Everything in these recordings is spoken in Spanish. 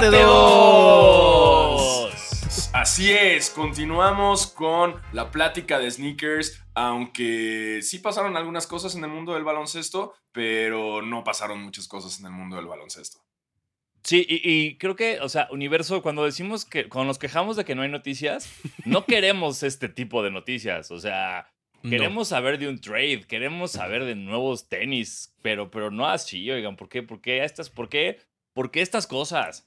parte 2. Así es, continuamos con la plática de sneakers, aunque sí pasaron algunas cosas en el mundo del baloncesto, pero no pasaron muchas cosas en el mundo del baloncesto. Sí, y, y creo que, o sea, Universo, cuando decimos que, cuando nos quejamos de que no hay noticias, no queremos este tipo de noticias. O sea, No. queremos saber de un trade, queremos saber de nuevos tenis, pero, pero no así, oigan, ¿por qué? ¿Por qué estas, por qué, por qué estas cosas?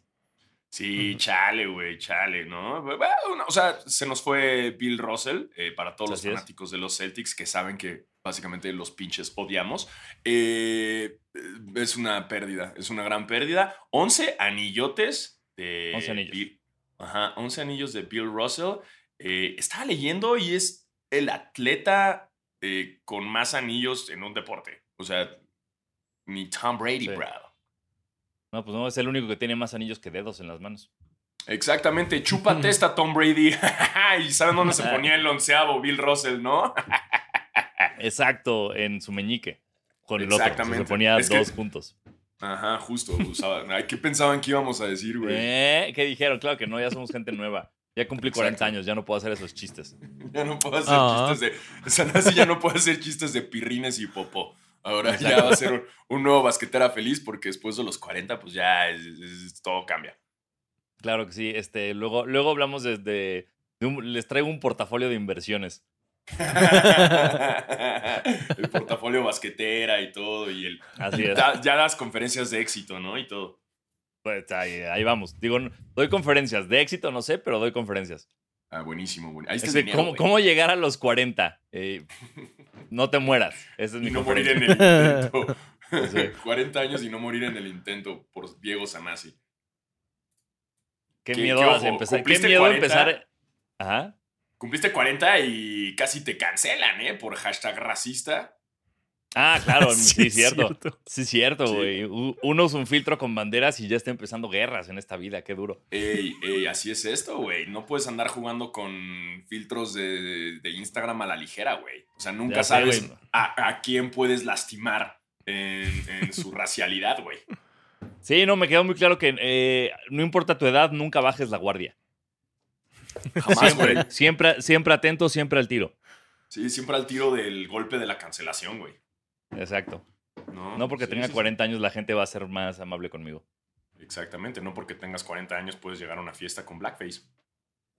Sí, chale, güey, chale, ¿no? Bueno, o sea, se nos fue Bill Russell, eh, para todos los es. fanáticos de los Celtics que saben que básicamente los pinches odiamos. Eh, es una pérdida, es una gran pérdida. 11 anillotes de... 11 anillos. Bill- Ajá, 11 anillos de Bill Russell. Eh, estaba leyendo y es el atleta con más anillos en un deporte. O sea, ni Tom Brady, Sí. bro. No, pues no, es el único que tiene más anillos que dedos en las manos. Exactamente, chúpate esta Tom Brady. y saben dónde se ponía el onceavo Bill Russell, ¿no? Exacto, en su meñique. Con el otro. Exactamente. Se ponía Es que- dos juntos. Ajá, justo. usaba- ¿Qué pensaban que íbamos a decir, güey? ¿Eh? ¿Qué dijeron? Claro que no, ya somos gente nueva. Ya cumplí 40 Exacto. años, ya no puedo hacer esos chistes. Ya no puedo hacer Ah. chistes de. Sanasi ya no puede hacer chistes de pirrines y popó. Ahora ya va a ser un, un nuevo basquetera feliz porque después de los 40, pues ya es- es- todo cambia. Claro que sí. Este, luego, luego hablamos desde. de un- les traigo un portafolio de inversiones. el portafolio basquetera y todo. Y el. Así es. Ya, ya las conferencias de éxito, ¿no? Y todo. Pues ahí, ahí vamos. Digo, doy conferencias. De éxito no sé, pero doy conferencias. Ah, buenísimo, buenísimo. Ahí está Es dinero, ¿cómo, cómo llegar a los 40? Eh, no te mueras. Es mi Y no morir en el intento. Sí. 40 años y no morir en el intento por Diego Sanasi. Qué ¿Qué- miedo qué empezar. Qué ¿Cumpliste miedo 40? empezar. Ajá. Cumpliste 40 y casi te cancelan, ¿eh? Por hashtag racista. Ah, claro, sí, es cierto. Sí, cierto, Sí. güey. Uno usa un filtro con banderas y ya está empezando guerras en esta vida. Qué duro. Ey, ey, así es esto, güey. No puedes andar jugando con filtros de, de Instagram a la ligera, güey. O sea, nunca Ya sabes a, a quién puedes lastimar en, en su racialidad, güey. Sí, no, me quedó muy claro que eh, no importa tu edad, nunca bajes la guardia. Jamás, güey. Siempre, siempre, siempre atento, siempre al tiro. Sí, siempre al tiro del golpe de la cancelación, güey. Exacto. No, No porque Sí, tenga sí, sí. 40 años la gente va a ser más amable conmigo. Exactamente, no porque tengas 40 años puedes llegar a una fiesta con blackface.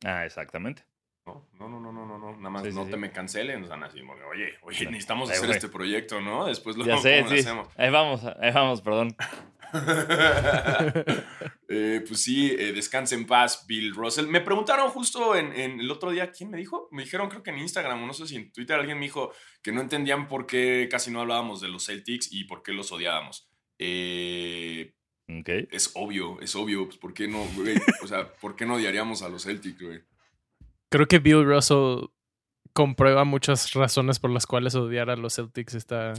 Ah, exactamente. No, no, no, no, no, no. Nada más Sí, no sí. te me cancelen. O sea, así, porque, oye, oye, necesitamos Ay, hacer güey. este proyecto, ¿no? Después lo Ya sé, ¿cómo lo sí. hacemos? Ahí vamos, ahí vamos, perdón. Eh, pues sí, eh, descanse en paz, Bill Russell. Me preguntaron justo en, en el otro día, ¿quién me dijo? Me dijeron, creo que en Instagram, o no sé si en Twitter, alguien me dijo que no entendían por qué casi no hablábamos de los Celtics y por qué los odiábamos. Eh, es obvio, es obvio, pues ¿por qué no, güey? O sea, ¿por qué no odiaríamos a los Celtics, güey? Creo que Bill Russell comprueba muchas razones por las cuales odiar a los Celtics está,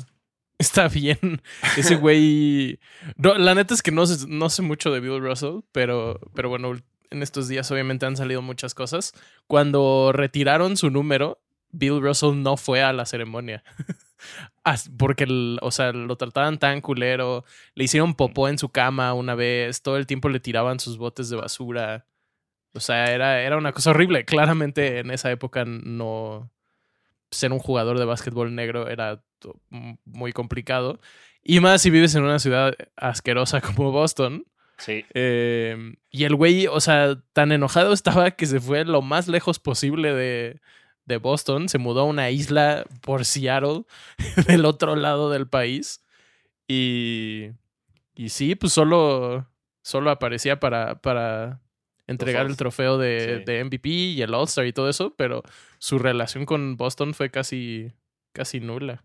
está bien. Ese güey. La neta es que no, no sé mucho de Bill Russell, pero, pero bueno, en estos días obviamente han salido muchas cosas. Cuando retiraron su número, Bill Russell no fue a la ceremonia. Porque, el- o sea, lo trataban tan culero. Le hicieron popó en su cama una vez. Todo el tiempo le tiraban sus botes de basura. O sea, era, era una cosa horrible. Claramente en esa época no. Ser un jugador de básquetbol negro era muy complicado. Y más si vives en una ciudad asquerosa como Boston. Sí. Eh, y el güey, o sea, tan enojado estaba que se fue lo más lejos posible de, de Boston. Se mudó a una isla por Seattle, del otro lado del país. Y, y sí, pues solo, solo aparecía para, para entregar el trofeo de, sí. de MVP y el All-Star y todo eso, pero su relación con Boston fue casi, casi nula.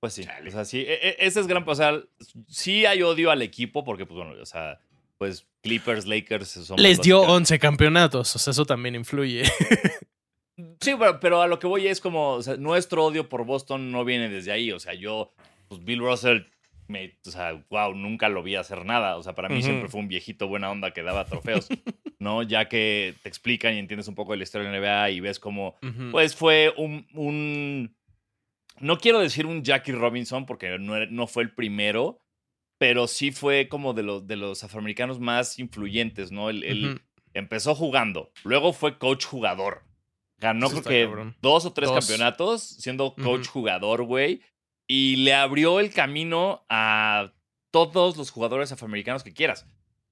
Pues sí. O sea, sí. e- e- Ese es gran. O sea, sí hay odio al equipo porque, pues bueno, o sea, pues Clippers, Lakers son. Les dio 11 campeonatos, o sea, eso también influye. Sí, pero, pero a lo que voy es como, o sea, nuestro odio por Boston no viene desde ahí. O sea, yo, pues Bill Russell, me, o sea, wow, nunca lo vi hacer nada. O sea, para mí Ujú. siempre fue un viejito buena onda que daba trofeos, ¿no? Ya que te explican y entiendes un poco de la historia de la NBA y ves como, Ujú. pues fue un, un- no quiero decir un Jackie Robinson porque no, no fue el primero, pero sí fue como de los, de los afroamericanos más influyentes, ¿no? Él, él Ujú. empezó jugando, luego fue coach jugador. Ganó creo que dos o tres Dos. campeonatos siendo coach jugador, güey. Y le abrió el camino a todos los jugadores afroamericanos que quieras.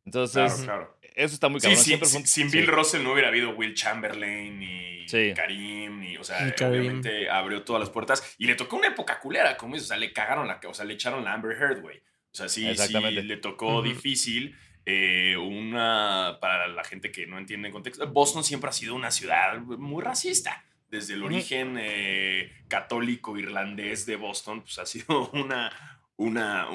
Entonces, Claro, claro. eso está muy cabrón. sí, Siempre sí, fue un- sin sí. Bill Russell no hubiera habido Will Chamberlain ni Sí. Karim, ni, o sea, Karim. obviamente abrió todas las puertas y le tocó una época culera, como dices, o sea, le cagaron la, o sea, le echaron la Amber Heard, güey. O sea, sí, sí, le tocó difícil. eh, una, para la gente que no entiende el contexto, Boston siempre ha sido una ciudad muy racista. Desde el origen eh, católico irlandés de Boston, pues ha sido una, una,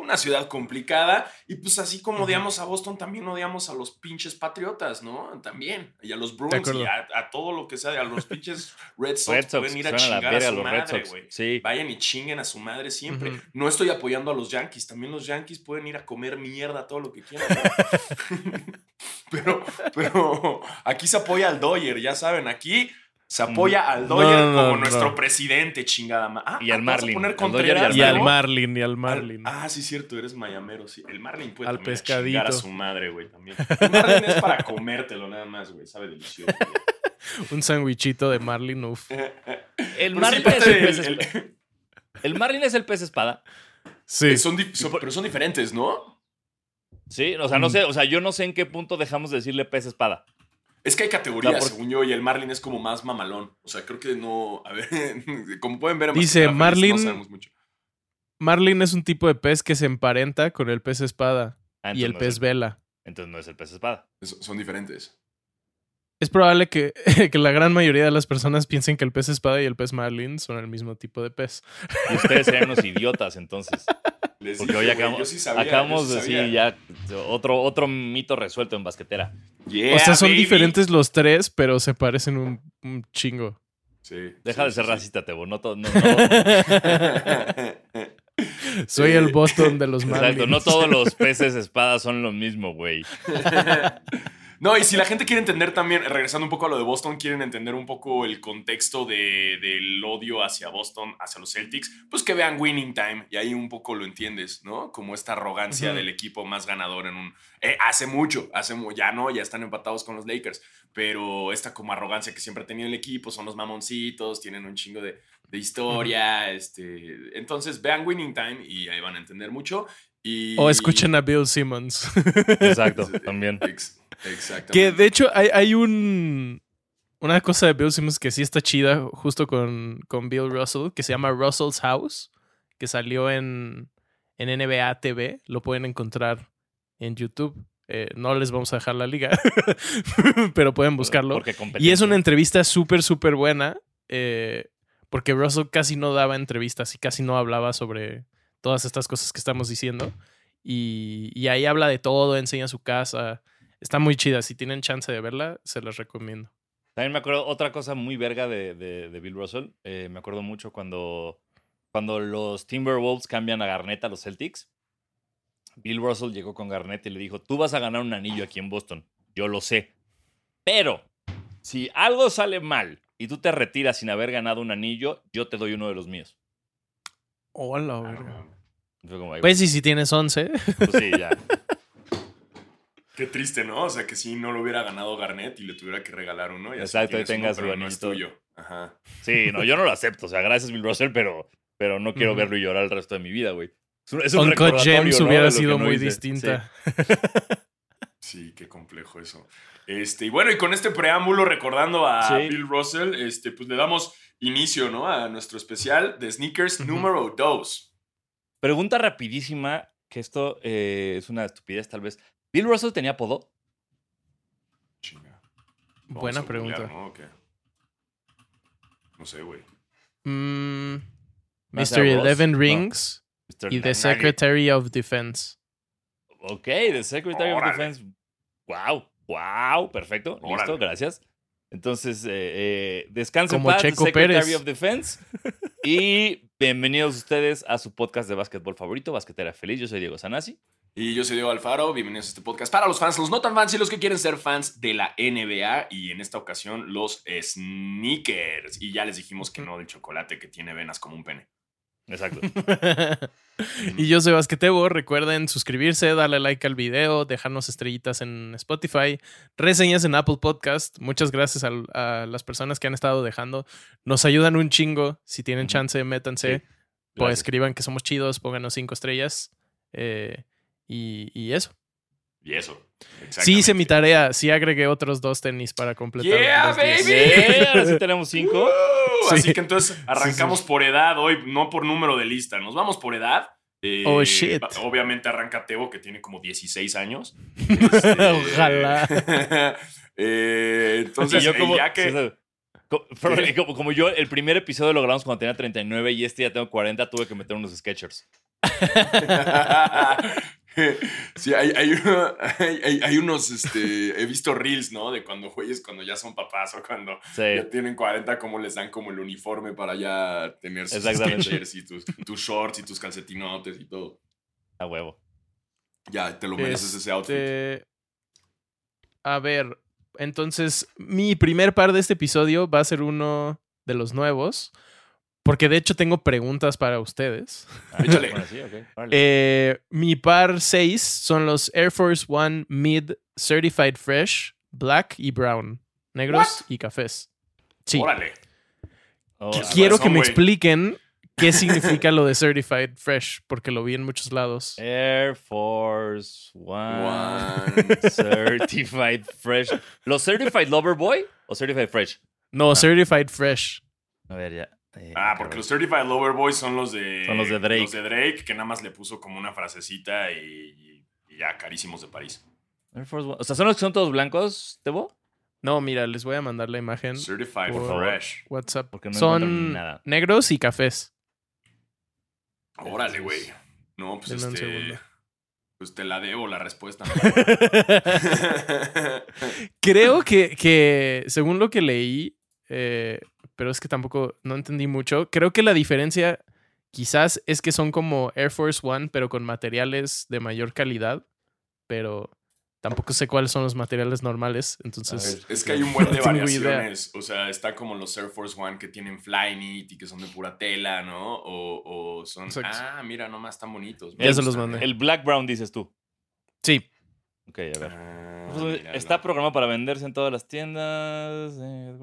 una ciudad complicada. Y pues así como odiamos a Boston, también odiamos a los pinches patriotas, ¿no? También. Y a los Bruins y a, a todo lo que sea. A los pinches Red Sox, Red Sox, pueden ir a chingar a, su madre, güey. Sí. Vayan y chinguen a su madre siempre. No estoy apoyando a los Yankees. También los Yankees pueden ir a comer mierda todo lo que quieran. pero, pero aquí se apoya al Dodger, ya saben. Aquí se apoya al no, no, como no. nuestro presidente, chingada ma- Ah, Y al ¿vas a Marlin, poner al Dodger y al. Marlin, y al Al- Marlin. Ah, sí, cierto, eres mayamero, sí. El Marlin puede Al también pescadito. chingar a su madre, güey, también. El Marlin es para comértelo nada más, güey. Sabe delicioso. güey. Un sandwichito de Marlin, uf. El sí, Marlin, es el, pez el- espada. el Marlin es el pez espada. Sí. son son- pero son diferentes, ¿no? Sí, o sea, no Mm. sé, o sea, yo no sé en qué punto dejamos de decirle pez espada. Es que hay categorías, según yo, y el Marlin es como más mamalón. O sea, creo que no. A ver, como pueden ver, Dice, Marlin- No sabemos mucho. Marlin es un tipo de pez que se emparenta con el pez espada Ah, y el no pez el- vela. Entonces no es el pez espada. Es- son diferentes. Es probable que, que la gran mayoría de las personas piensen que el pez espada y el pez Marlin son el mismo tipo de pez. Y ustedes serían unos idiotas, entonces. Les Porque dije, hoy acabamos, yo sí sabía, acabamos yo sí de decir ya otro, otro mito resuelto en basquetera. Yeah, o sea, son baby. diferentes los tres, pero se parecen un, un chingo. Sí, Deja sí, de ser sí, racista, Tebo. No, no. Soy el Boston de los exacto, Marlins. no todos los peces espadas son lo mismo, güey. No, y si la gente quiere entender también, regresando un poco a lo de Boston, quieren entender un poco el contexto de- del odio hacia Boston, hacia los Celtics, pues que vean Winning Time y ahí un poco lo entiendes, ¿no? Como esta arrogancia del equipo más ganador en un... eh, hace mucho, hace ya no, ya están empatados con los Lakers, pero esta como arrogancia que siempre ha tenido el equipo, son los mamoncitos, tienen un chingo de, de historia, este... Entonces vean Winning Time y ahí van a entender mucho. Y, O escuchen a Bill Simmons. Exacto, también. Ex- exactamente. que de hecho hay, hay un una cosa de Bill Simmons que sí está chida justo con, con Bill Russell, que se llama Russell's House, que salió en, en NBA TV. Lo pueden encontrar en YouTube. Eh, no les vamos a dejar la liga, pero pueden buscarlo. Y es una entrevista súper, súper buena. eh, porque Russell casi no daba entrevistas y casi no hablaba sobre todas estas cosas que estamos diciendo. Y, y ahí habla de todo, enseña su casa. Está muy chida. Si tienen chance de verla, se las recomiendo. También me acuerdo otra cosa muy verga de, de- Bill Russell. eh, me acuerdo mucho cuando, cuando los Timberwolves cambian a Garnett a los Celtics. Bill Russell llegó con Garnett y le dijo, tú vas a ganar un anillo aquí en Boston. Yo lo sé. Pero si algo sale mal y tú te retiras sin haber ganado un anillo, yo te doy uno de los míos. Hola, Ah, verga. no. Fue como, "Ay, Pues y si tienes 11. pues sí, ya. Qué triste, ¿no? O sea, que si no lo hubiera ganado Garnett y le tuviera que regalar uno. Y así Exacto, y tenga uno, pero no es anillito. tuyo. Ajá. Sí, no, yo no lo acepto. O sea, gracias Bill Russell, pero, pero no quiero verlo y llorar el resto de mi vida, güey. Es un, es un Uncut recordatorio, James ¿no? hubiera de sido no muy hice. distinta. Sí, qué complejo eso. Este, y bueno, y con este preámbulo recordando a Sí. Bill Russell, este, pues le damos inicio, ¿no? A nuestro especial de sneakers Ujú. número 2. Pregunta rapidísima, que esto eh, es una estupidez tal vez. ¿Bill Russell tenía apodo? Chinga. Vamos Buena pregunta. ¿no? Sé, güey. Mm, ¿Más Mr. Ross? Eleven No. Rings Mr. y The. Secretary of Defense. Ok, The Secretary Órale. of Defense. Wow, wow, perfecto, listo, gracias. Entonces, eh, eh, descansen en Como paz, Checo Secretary Pérez. of Defense. y bienvenidos ustedes a su podcast de básquetbol favorito, Basquetera Feliz. Yo soy Diego Sanasi. Y yo soy Diego Alfaro, bienvenidos a este podcast para los fans, los no tan fans y los que quieren ser fans de la NBA y en esta ocasión los sneakers. Y ya les dijimos que no del chocolate que tiene venas como un pene. Exacto. y yo soy Basquetebo. Recuerden suscribirse, darle like al video, dejarnos estrellitas en Spotify, reseñas en Apple Podcast. Muchas gracias a, a las personas que han estado dejando. Nos ayudan un chingo. Si tienen chance, métanse. Sí, pues escriban que somos chidos, pónganos cinco estrellas. eh, y, y eso. Y eso. Sí hice mi tarea. Sí agregué otros dos tenis para completar. Yeah, baby. Ahora sí tenemos cinco. Sí. Así que entonces arrancamos por edad hoy, no por número de lista. Nos vamos por edad. Eh, Oh, shit. Obviamente arranca Teo, que tiene como 16 años. Este, Ojalá. eh, entonces, Y yo eh, como, ya que. sí, sí. Como, como yo, el primer episodio lo grabamos cuando tenía 39 y este ya tengo 40, tuve que meter unos sketchers. sí, hay, hay, uno- hay- hay- unos, este, he visto reels, ¿no? De cuando güeyes, cuando ya son papás o cuando Sí. ya tienen 40, cómo les dan como el uniforme para ya tener sus sketchers y tus, tus shorts y tus calcetinotes y todo. A huevo. Ya, te lo mereces ese outfit. Este, A ver, entonces mi primer par de este episodio va a ser uno de los nuevos. Porque de hecho tengo preguntas para ustedes. Ah, bueno, sí. Eh, mi par 6 son los Air Force One Mid Certified Fresh, Black y Brown. Negros y cafés. Sí. Órale. Oh, Qu- ah, Quiero razón, que me expliquen qué significa lo de Certified Fresh, porque lo vi en muchos lados. Air Force One, One. Certified Fresh. ¿Los Certified Lover Boy o Certified Fresh? No, Certified Fresh. A ver, ya. Eh, Ah, porque los Certified Lover Boys son los de. Son los de Drake. Los de Drake, que nada más le puso como una frasecita y, y ya, carísimos de París. Air Force One. O sea, ¿son los que son todos blancos, Tebo? No, mira, les voy a mandar la imagen. Certified Por. Fresh. WhatsApp. Porque no Son nada. negros y cafés. Órale, güey. No, pues este. Pues te la debo la respuesta. Creo que, que, según lo que leí, eh, pero es que tampoco no entendí mucho, creo que la diferencia quizás es que son como Air Force One, pero con materiales de mayor calidad, pero tampoco sé cuáles son los materiales normales, entonces... es que hay un buen de No variaciones. O sea, está como los Air Force One que tienen Flyknit y que son de pura tela, ¿no? O, o son. Exacto. Ah, mira, nomás tan bonitos. Ya se los mandé. El Black Brown, dices tú. Sí, Ok, a ver. Ah, Pues. Está programado para venderse en todas las tiendas. eh,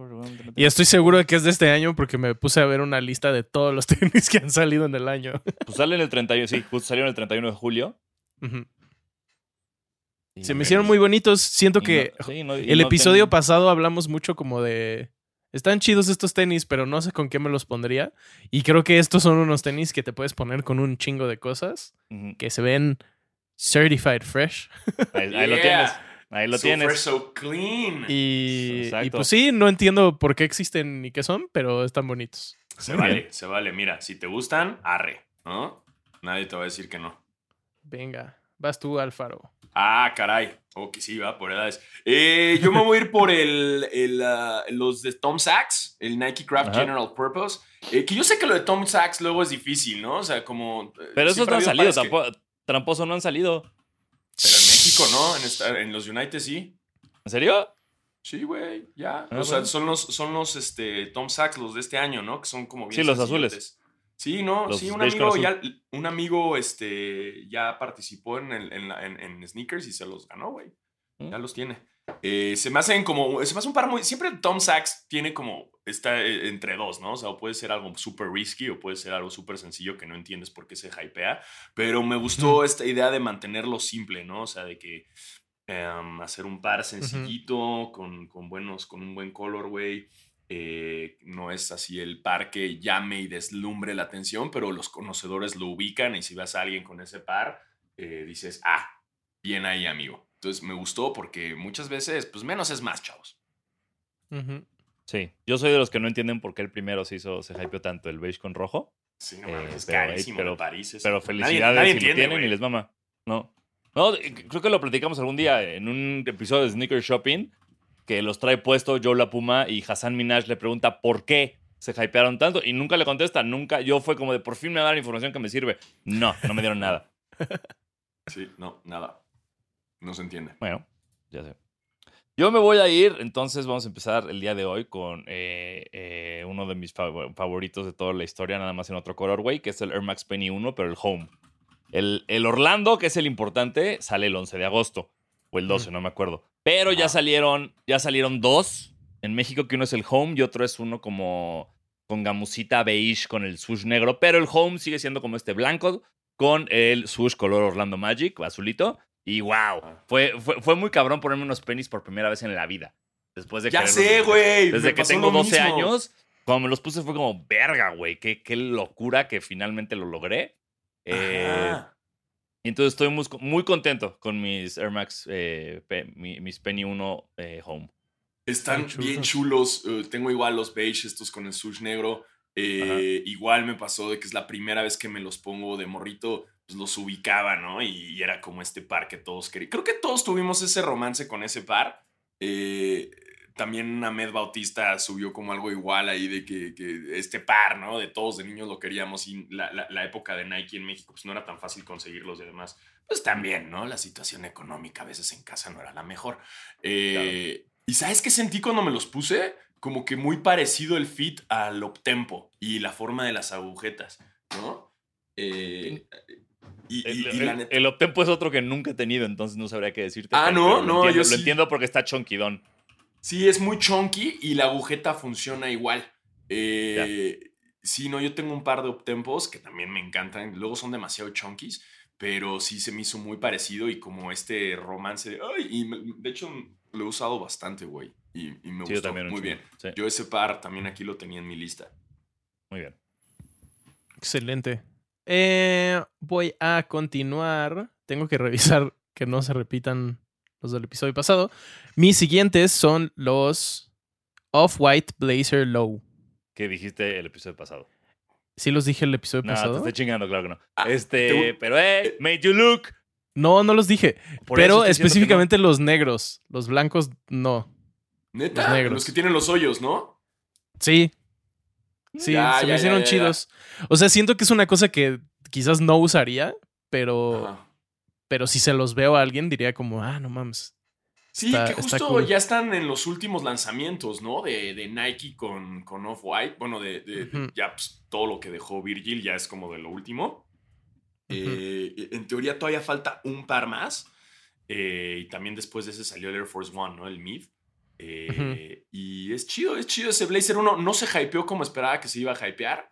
y estoy seguro de que es de este año porque me puse a ver una lista de todos los tenis que han salido en el año. Pues sale en el 31, sí, justo salieron el 31 de julio. Se me hicieron muy bonitos. Siento que no- sí, no- y el no episodio ten- pasado hablamos mucho como de... Están chidos estos tenis, pero no sé con qué me los pondría. Y creo que estos son unos tenis que te puedes poner con un chingo de cosas que se ven certified fresh. Ahí, ahí lo tienes. Ahí lo so tienes. fresh, so clean. Y, y pues sí, no entiendo por qué existen ni qué son, pero están bonitos. Se Muy vale, bien. se vale. Mira, si te gustan, arre, ¿no? Nadie te va a decir que no. Venga, vas tú, Alfaro. Ah, caray. Ok, sí, va por edades. Eh, yo me voy a ir por el, el, ah, los de Tom Sachs, el Nike Craft Ajá. General Purpose. Eh, que yo sé que lo de Tom Sachs luego es difícil, ¿no? O sea, como. eh, Pero esos no ha han salido que- tampoco. Tramposo no han salido. Pero en México, ¿no? En, esta- en los United sí. ¿En serio? Sí, güey, ya. Ah, o sea, bueno. son los, son los este, Tom Sachs, los de este año, ¿no? Que son como bien Sí, los azules. Sí, no, Los sí, un amigo, ya, un amigo este, ya participó en, el- en, la- en- en sneakers y se los ganó, güey. Mm. Ya los tiene. Eh, se me hacen como, se me hace un par muy, siempre Tom Sachs tiene como, está eh, entre dos, ¿no? O sea, puede ser algo súper risky o puede ser algo súper sencillo que no entiendes por qué se hypea, pero me gustó esta idea de mantenerlo simple, ¿no? O sea, de que em, hacer un par sencillito, con, con buenos, con un buen colorway. Eh, no es así el par que llame y deslumbre la atención, pero los conocedores lo ubican y si vas a alguien con ese par, eh, dices, ah, bien ahí, amigo. Entonces me gustó porque muchas veces, pues menos es más, chavos. Ujú. Sí. Yo soy de los que no entienden por qué el primero se hizo, se hypeó tanto el beige con rojo. Sí, no Eh, es pero, eh, carísimo pero- París. eso. Pero Nadie- felicidades nadie si entiende, lo tienen güey. y les mama. No. No, eh, creo que lo platicamos algún día en un episodio de Sneaker Shopping que los trae puesto Joe La Puma y Hassan Minaj le pregunta por qué se hypearon tanto y nunca le contesta, nunca. Yo fue como de por fin me va a dar información que me sirve. No, no me dieron nada. Sí, no, nada. No se entiende. Bueno, ya sé. Yo me voy a ir, entonces vamos a empezar el día de hoy con eh, eh, uno de mis fav- favoritos de toda la historia, nada más en otro colorway, que es el Air Max Penny 1, pero el Home. El, el Orlando, que es el importante, sale el 11 de agosto, o el 12, no me acuerdo. Pero ya salieron, ya salieron dos en México, que uno es el Home y otro es uno como con gamusita beige con el swoosh negro, pero el Home sigue siendo como este blanco con el swoosh color Orlando Magic, azulito. Y wow, Ah. fue, fue, fue muy cabrón ponerme unos pennies por primera vez en la vida. Después de Ya quererlos sé, desde- güey. Desde me que pasó tengo lo 12 mismo. años, cuando me los puse fue como, verga, güey, qué, qué locura que finalmente lo logré. Eh, y entonces estoy muy, muy contento con mis Air Max, eh, pe- mi- mis Penny 1 eh, Home. Están bien chulos. tengo igual los beige, estos con el sush negro. Eh, igual me pasó de que es la primera vez que me los pongo de morrito, pues los ubicaba, ¿no? Y, y era como este par que todos querían. Creo que todos tuvimos ese romance con ese par. Eh, también Ahmed Bautista subió como algo igual ahí de que, que este par, ¿no? De todos de niños lo queríamos y la, la- la época de Nike en México pues no era tan fácil conseguirlos y además, pues también, ¿no? La situación económica a veces en casa no era la mejor. Eh, ¿Y sabes qué sentí cuando me los puse? Como que muy parecido el fit al Optempo y la forma de las agujetas, ¿no? Eh, y, y- El, y la el- neta- el Optempo es otro que nunca he tenido, entonces no sabría qué decirte. Ah, no, no, entiendo, yo Lo sí. entiendo porque está chonquidón. Sí, es muy chunky y la agujeta funciona igual. Eh, sí, no, yo tengo un par de Optempos que también me encantan. Luego son demasiado chunkies, pero sí se me hizo muy parecido y como este romance de. Ay, y me- de hecho lo he usado bastante, güey. Y, y me Sí, gustó. también muy bien. Sí, Yo ese par también aquí lo tenía en mi lista. muy bien. Excelente. Eh, voy a continuar. Tengo que revisar que no se repitan los del episodio pasado. Mis siguientes son los Off-White Blazer Low. ¿Qué dijiste el episodio pasado? ¿Sí los dije el episodio No, te pasado? estoy chingando, claro que no. Ah, este, te- pero eh, made you look. No, no los dije. Por pero que no. específicamente los negros. Los blancos, no. Neta, Los negros. los que tienen los hoyos, ¿no? Sí. Sí, Ya, se ya, me hicieron ya, chidos. O sea, siento que es una cosa que quizás no usaría, pero, Ajá. pero si se los veo a alguien diría como, ah, no mames. Sí, Está- que está justo cool. ya están en los últimos lanzamientos, ¿no? De, de Nike con, con Off-White. Bueno, de, de- ya pues, todo lo que dejó Virgil ya es como de lo último. Eh, en teoría todavía falta un par más. Eh, y también después de ese salió el Air Force One, ¿no? El Mid. Eh, Y es chido, es chido ese Blazer 1. No se hypeó como esperaba que se iba a hypear.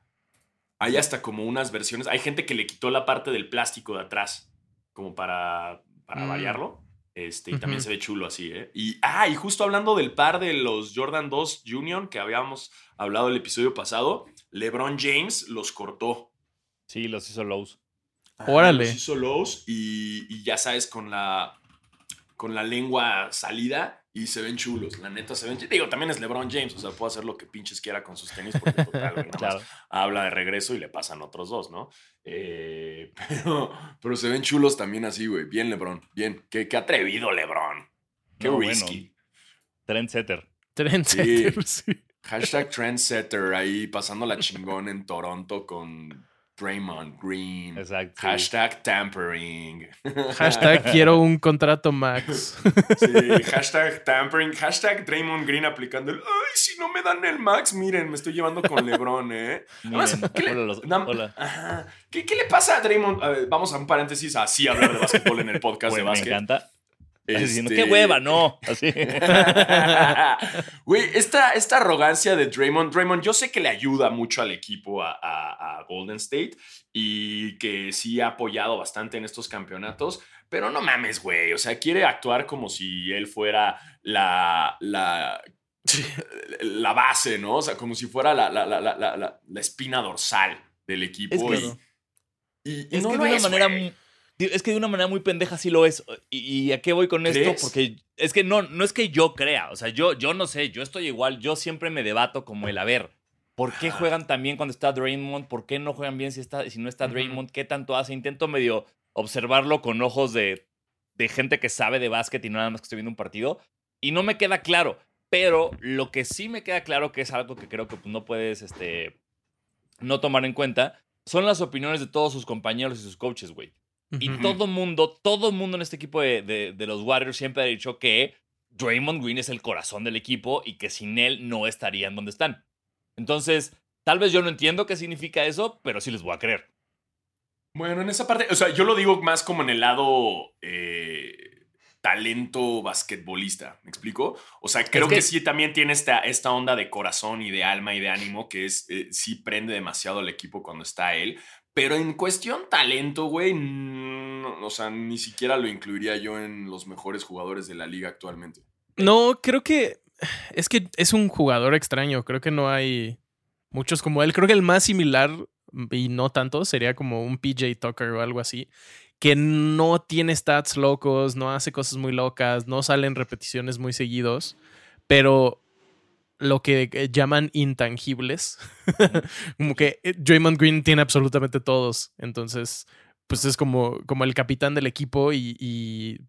Hay hasta como unas versiones. Hay gente que le quitó la parte del plástico de atrás, como para, para Mm. variarlo. Este, y también se ve chulo así, ¿eh? Y, ah, y justo hablando del par de los Jordan 2 Union que habíamos hablado el episodio pasado, LeBron James los cortó. Sí, los hizo lows. Órale. Los hizo lows y, y ya sabes, con la, con la lengua salida y se ven chulos. La neta se ven chulos. Digo, también es LeBron James, o sea, puede hacer lo que pinches quiera con sus tenis porque total, nada más Claro. habla de regreso y le pasan otros dos, ¿no? Eh, pero, pero se ven chulos también así, güey. Bien, LeBron. Bien. Qué, qué atrevido, LeBron. Qué No, bueno. risky. Trendsetter. Trendsetter, sí. Hashtag trendsetter ahí pasando la chingón en Toronto con Draymond Green. Exacto. Hashtag tampering. Hashtag quiero un contrato max. Sí, hashtag tampering, hashtag Draymond Green aplicando el ay, si no me dan el max, miren, me estoy llevando con LeBron, ¿eh? Además, Miren, ¿qué le- hola, los- Nam- hola. Ajá. ¿Qué, qué le pasa a Draymond? A ver, vamos a un paréntesis así hablar de básquetbol en el podcast de me básquet. encanta. Diciendo, Este- qué hueva, no. Así. Güey, esta, esta arrogancia de Draymond, Draymond, yo sé que le ayuda mucho al equipo a, a- a Golden State y que sí ha apoyado bastante en estos campeonatos, pero no mames, güey. O sea, quiere actuar como si él fuera la, la, la base, ¿no? O sea, como si fuera la, la, la, la, espina dorsal del equipo. Es y, y- y Es no que de una es, manera es que de una manera muy pendeja sí lo es. ¿Y, y a qué voy con esto? Porque es que no, no es que yo crea. O sea, yo, yo no sé, yo estoy igual. Yo siempre me debato como el a ver. ¿Por qué juegan tan bien cuando está Draymond? ¿Por qué no juegan bien si, está, si no está. Draymond? ¿Qué tanto hace? Intento medio observarlo con ojos de, de gente que sabe de básquet y no nada más que estoy viendo un partido. Y no me queda claro. Pero lo que sí me queda claro que es algo que creo que pues, no puedes este, no tomar en cuenta son las opiniones de todos sus compañeros y sus coaches, güey. Y todo mundo, todo mundo en este equipo de, de- de los Warriors siempre ha dicho que Draymond Green es el corazón del equipo y que sin él no estarían donde están. Entonces, tal vez yo no entiendo qué significa eso, pero sí les voy a creer. Bueno, en esa parte, o sea, yo lo digo más como en el lado eh, talento basquetbolista, ¿me explico? O sea, creo que- que, sí también tiene esta, esta onda de corazón y de alma y de ánimo que es, eh, sí prende demasiado al equipo cuando está él. Pero en cuestión talento, güey, o sea, ni siquiera lo incluiría yo en los mejores jugadores de la liga actualmente. No, creo que es que es un jugador extraño. Creo que no hay muchos como él. Creo que el más similar y no tanto sería como un PJ Tucker o algo así, que no tiene stats locos, no hace cosas muy locas, no salen repeticiones muy seguidos, pero lo que eh, llaman intangibles, como que eh, Draymond Green tiene absolutamente todos, entonces pues es como, como el capitán del equipo y, y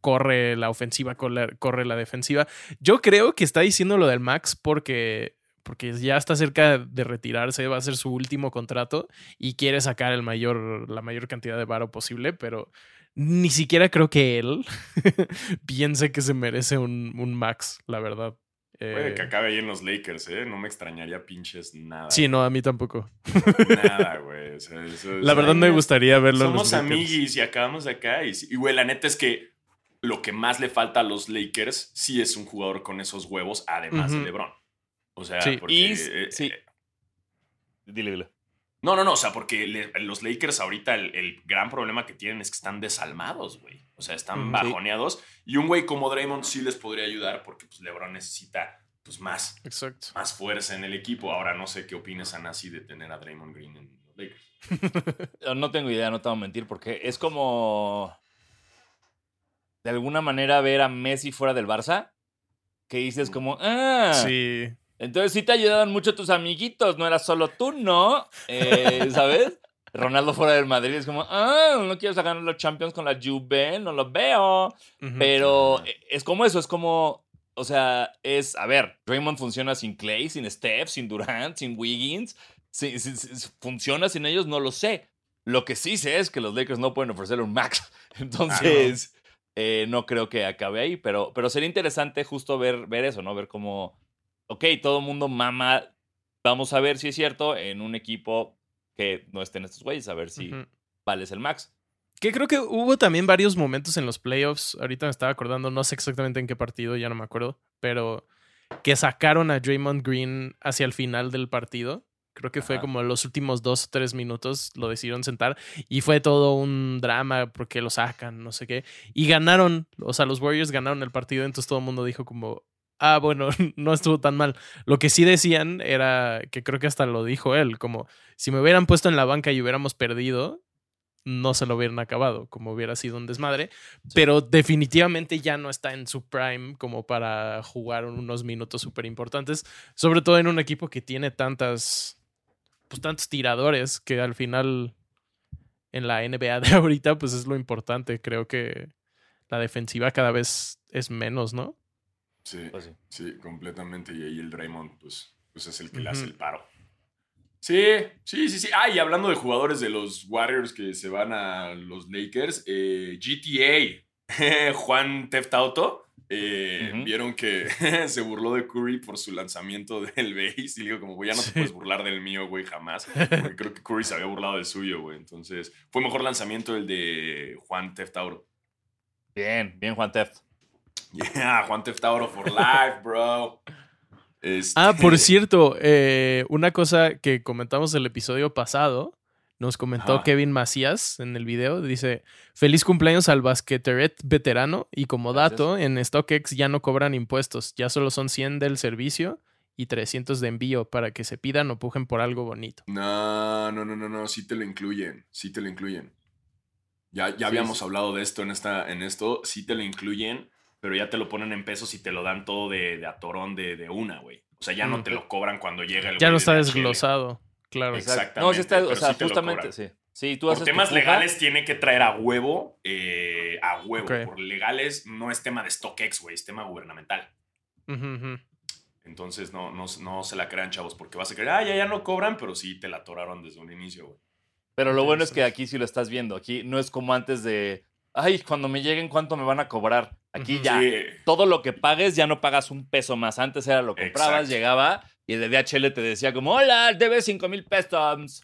corre la ofensiva, corre, corre la defensiva. Yo creo que está diciendo lo del Max porque porque ya está cerca de retirarse, va a ser su último contrato y quiere sacar el mayor, la mayor cantidad de varo posible, pero ni siquiera creo que él piense que se merece un, un max, la verdad. Puede Eh, que acabe ahí en los Lakers, ¿eh? No me extrañaría pinches nada. sí, no, a mí tampoco. Nada, güey. o sea, eso- La verdad me gustaría verlo en Somos los Lakers. amiguis y acabamos acá. Y, güey, la neta es que lo que más le falta a los Lakers sí es un jugador con esos huevos, además de LeBron. O sea, Sí. porque. Y eh, sí. eh, Dile, dile. No, no, no. O sea, porque le- los Lakers ahorita el, el gran problema que tienen es que están desalmados, güey. O sea, están Ujú. bajoneados. Y un güey como Draymond sí les podría ayudar porque pues, LeBron necesita pues, más, Exacto. más fuerza en el equipo. Ahora no sé qué opinas, Anasi, de tener a Draymond Green en los Lakers. No tengo idea, no te voy a mentir, porque es como. De alguna manera ver a Messi fuera del Barça. Que dices como, ah, Sí. Entonces sí te ayudaban mucho tus amiguitos, no era solo tú, ¿no? Eh, ¿Sabes? Ronaldo fuera del Madrid es como, ah, no quieres ganar los Champions con la Juve, no lo veo. Ujú. Pero Ajá. eh, es como eso, es como, o sea, es, a ver, Draymond funciona sin Clay, sin Steph, sin Durant, sin Wiggins, si- si- si- funciona sin ellos, no lo sé. Lo que sí sé es que los Lakers no pueden ofrecerle un max. Entonces, eh, no creo que acabe ahí, pero, pero sería interesante justo ver, ver eso, ¿no? Ver cómo, ok, todo el mundo mama, vamos a ver si es cierto en un equipo que no estén estos güeyes, a ver si Ujú. vales el max. Que creo que hubo también varios momentos en los playoffs. Ahorita me estaba acordando, no sé exactamente en qué partido, ya no me acuerdo, pero que sacaron a Draymond Green hacia el final del partido. Creo que fue como los últimos dos o tres minutos lo decidieron sentar y fue todo un drama porque lo sacan, no sé qué. Y ganaron, o sea, los Warriors ganaron el partido, entonces todo el mundo dijo como, ah, bueno, no estuvo tan mal. Lo que sí decían era, que creo que hasta lo dijo él, como si me hubieran puesto en la banca y hubiéramos perdido, no se lo hubieran acabado, como hubiera sido un desmadre. Pero definitivamente ya no está en su prime como para jugar unos minutos súper importantes, sobre todo en un equipo que tiene tantas, pues tantos tiradores que al final en la NBA de ahorita, pues es lo importante. Creo que la defensiva cada vez es menos, ¿no? Sí, Pues sí. sí, completamente. Y ahí el Draymond, pues, pues es el que le hace el paro. Sí, sí, sí, sí. Ah, y hablando de jugadores de los Warriors que se van a los Lakers, eh, GTA, Juan Theft Auto, eh, vieron que se burló de Curry por su lanzamiento del base. Y digo, como, güey, ya no te Sí. puedes burlar del mío, güey, jamás. Porque creo que Curry se había burlado del suyo, güey. Entonces, fue mejor lanzamiento el de Juan Theft Auto. Bien, bien, Juan Teft. Yeah, Juan Theft Auto for life, bro. Este- Ah, por cierto, eh, una cosa que comentamos el episodio pasado, nos comentó Ajá. Kevin Macías en el video, dice, feliz cumpleaños al basqueteret veterano y como Gracias. dato, en StockX ya no cobran impuestos, ya solo son 100 del servicio y 300 de envío para que se pidan o pujen por algo bonito. No, no, no, no, no, sí te lo incluyen, sí te lo incluyen. Ya, ya Sí, habíamos sí. hablado de esto en, esta, en esto, sí te lo incluyen, pero ya te lo ponen en pesos y te lo dan todo de, de atorón de, de una, güey. O sea, ya no te lo cobran cuando llega el Ya no está desglosado, claro. Exacto. No, sí está, Exactamente, o sea, sí justamente, sí. Sí, tú Por haces temas legales tiene que traer a huevo, eh, a huevo. Ok. Por legales no es tema de StockX, güey, es tema gubernamental. Entonces no, no, no se la crean, chavos, porque vas a creer, ah, ya, ya no cobran, pero sí te la atoraron desde un inicio, güey. Pero lo bueno es que aquí sí lo estás viendo. Aquí no es como antes de, ay, cuando me lleguen, ¿cuánto me van a cobrar? Aquí ya, Sí. todo lo que pagues ya no pagas un peso más. Antes era lo comprabas, Exacto. llegaba y el de DHL te decía como, hola, debes 5 mil pesos.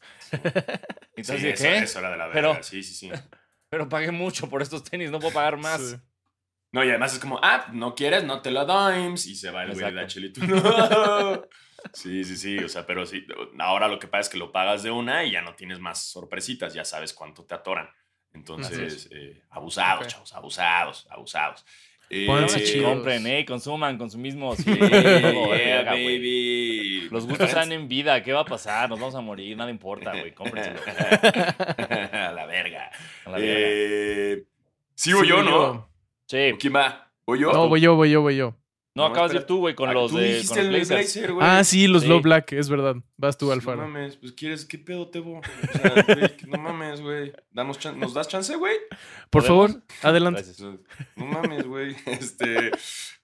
Entonces, Sí, eso, ¿qué? eso era de la Pero- verga. Sí, sí, sí. Pero pagué mucho por estos tenis, no puedo pagar más. Sí. No, y además es como, ah, no quieres, no te lo doy. Y se va el güey de Exacto. HL y tú, no. Sí, sí, sí. O sea, pero sí. Ahora lo que pasa es que lo pagas de una y ya no tienes más sorpresitas. Ya sabes cuánto te atoran. Entonces, eh, abusados, chavos, abusados, abusados. Eh, Pónganse eh. Compren, eh, consuman, consumismos. Sí, yeah, baby. Los gustos están en vida, ¿qué va a pasar? Nos vamos a morir, nada importa, güey. Cómprenselo. A la verga. A la verga. Eh, sigo Sí, yo, voy ¿no? Sí. ¿O ¿Quién va? ¿Voy yo? No, voy yo, voy yo, voy yo. No, No, acabas de ir tú, güey, con Ah, los tú de dijiste con los el Blazers. Blazer, güey. Ah, sí, los Sí. Low Black, es verdad. Vas tú, No Alfaro. mames, pues quieres, ¿qué pedo, Tebo? O sea, güey, que no mames, güey. ¿Nos das chance, güey? Por ¿Podemos? favor, adelante. Gracias. No mames, güey. Este.